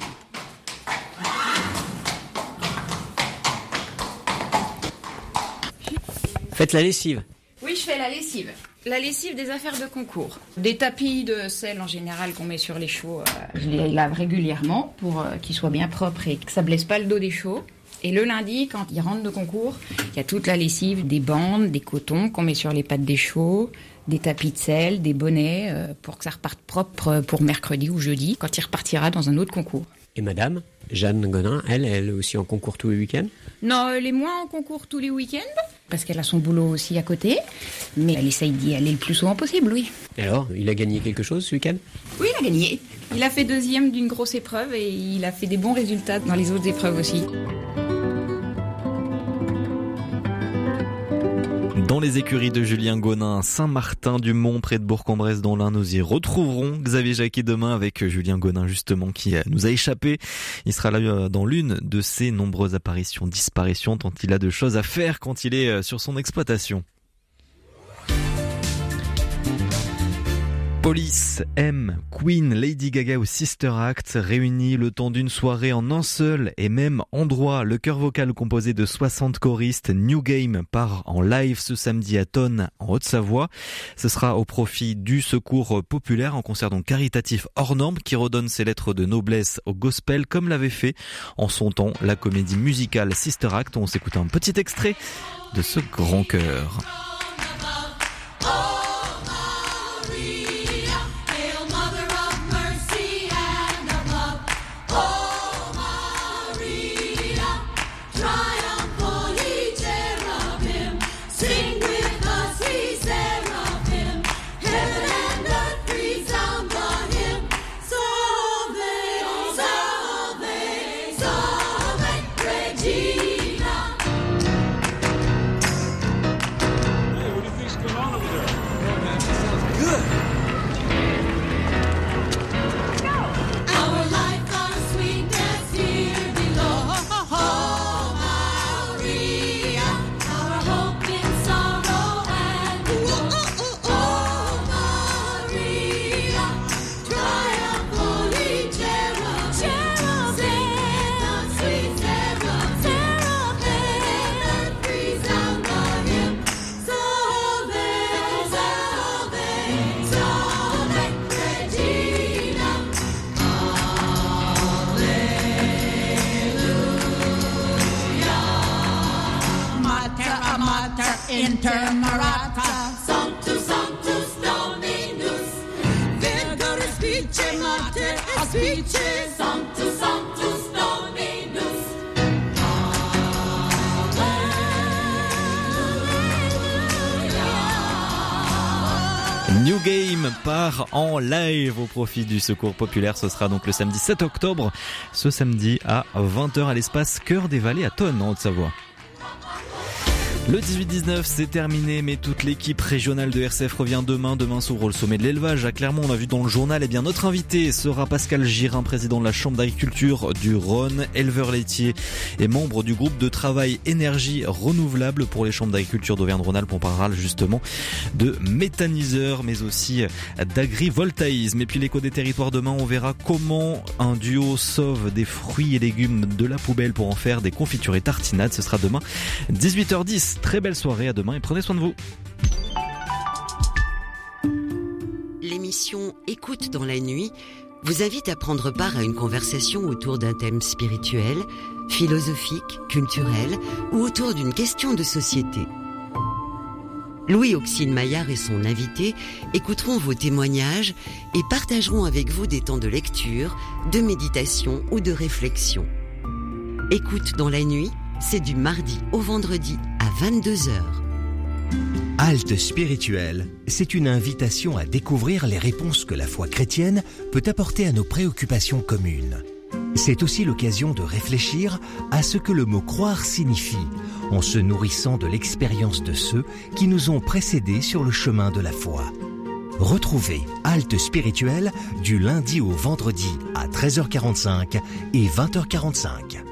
Faites la lessive. Oui, je fais la lessive. La lessive des affaires de concours. Des tapis de sel en général qu'on met sur les chevaux, euh, je les lave régulièrement pour euh, qu'ils soient bien propres et que ça blesse pas le dos des chevaux. Et le lundi, quand ils rentrent de concours, il y a toute la lessive, des bandes, des cotons qu'on met sur les pattes des chevaux, des tapis de sel, des bonnets, euh, pour que ça reparte propre euh, pour mercredi ou jeudi, quand il repartira dans un autre concours. Et madame, Jeanne Gonin, elle, elle est aussi en concours tous les week-ends? Non, elle est moins en concours tous les week-ends, parce qu'elle a son boulot aussi à côté, mais elle essaye d'y aller le plus souvent possible, oui. Et alors, il a gagné quelque chose ce week-end? Oui, il a gagné. Il a fait deuxième d'une grosse épreuve et il a fait des bons résultats dans les autres épreuves aussi. Dans les écuries de Julien Gonin, Saint-Martin-du-Mont, près de Bourg-en-Bresse, dont l'un nous y retrouverons. Xavier Jacquet demain avec Julien Gonin, justement, qui euh, nous a échappé. Il sera là euh, dans l'une de ses nombreuses apparitions, disparitions, tant il a de choses à faire quand il est euh, sur son exploitation. Police, M, Queen, Lady Gaga ou Sister Act réunis le temps d'une soirée en un seul et même endroit. Le chœur vocal composé de 60 choristes New Game part en live ce samedi à Tonne en Haute-Savoie. Ce sera au profit du secours populaire en concert donc caritatif hors norme qui redonne ses lettres de noblesse au gospel comme l'avait fait en son temps la comédie musicale Sister Act. On s'écoute un petit extrait de ce grand chœur. En live au profit du Secours Populaire. Ce sera donc le samedi 7 octobre. Ce samedi à 20h à l'espace Cœur des Vallées à Tonnes en Haute-Savoie. Le 18-19 c'est terminé mais toute l'équipe régionale de RCF revient demain. Demain s'ouvre le sommet de l'élevage à Clermont. On a vu dans le journal, et bien notre invité sera Pascal Girin, président de la Chambre d'agriculture du Rhône, éleveur laitier et membre du groupe de travail énergie renouvelable pour les chambres d'agriculture d'Auvergne-Rhône-Alpes. On parlera justement de méthaniseurs mais aussi d'agrivoltaïsme. Et puis l'écho des territoires demain, on verra comment un duo sauve des fruits et légumes de la poubelle pour en faire des confitures et tartinades. Ce sera demain 18h10. Très belle soirée, à demain et prenez soin de vous. L'émission Écoute dans la nuit vous invite à prendre part à une conversation autour d'un thème spirituel, philosophique, culturel ou autour d'une question de société. Louis Auxine Maillard et son invité écouteront vos témoignages et partageront avec vous des temps de lecture, de méditation ou de réflexion. Écoute dans la nuit, c'est du mardi au vendredi à 22h. Halte spirituelle, c'est une invitation à découvrir les réponses que la foi chrétienne peut apporter à nos préoccupations communes. C'est aussi l'occasion de réfléchir à ce que le mot croire signifie, en se nourrissant de l'expérience de ceux qui nous ont précédés sur le chemin de la foi. Retrouvez Halte spirituelle du lundi au vendredi à 13h45 et 20h45.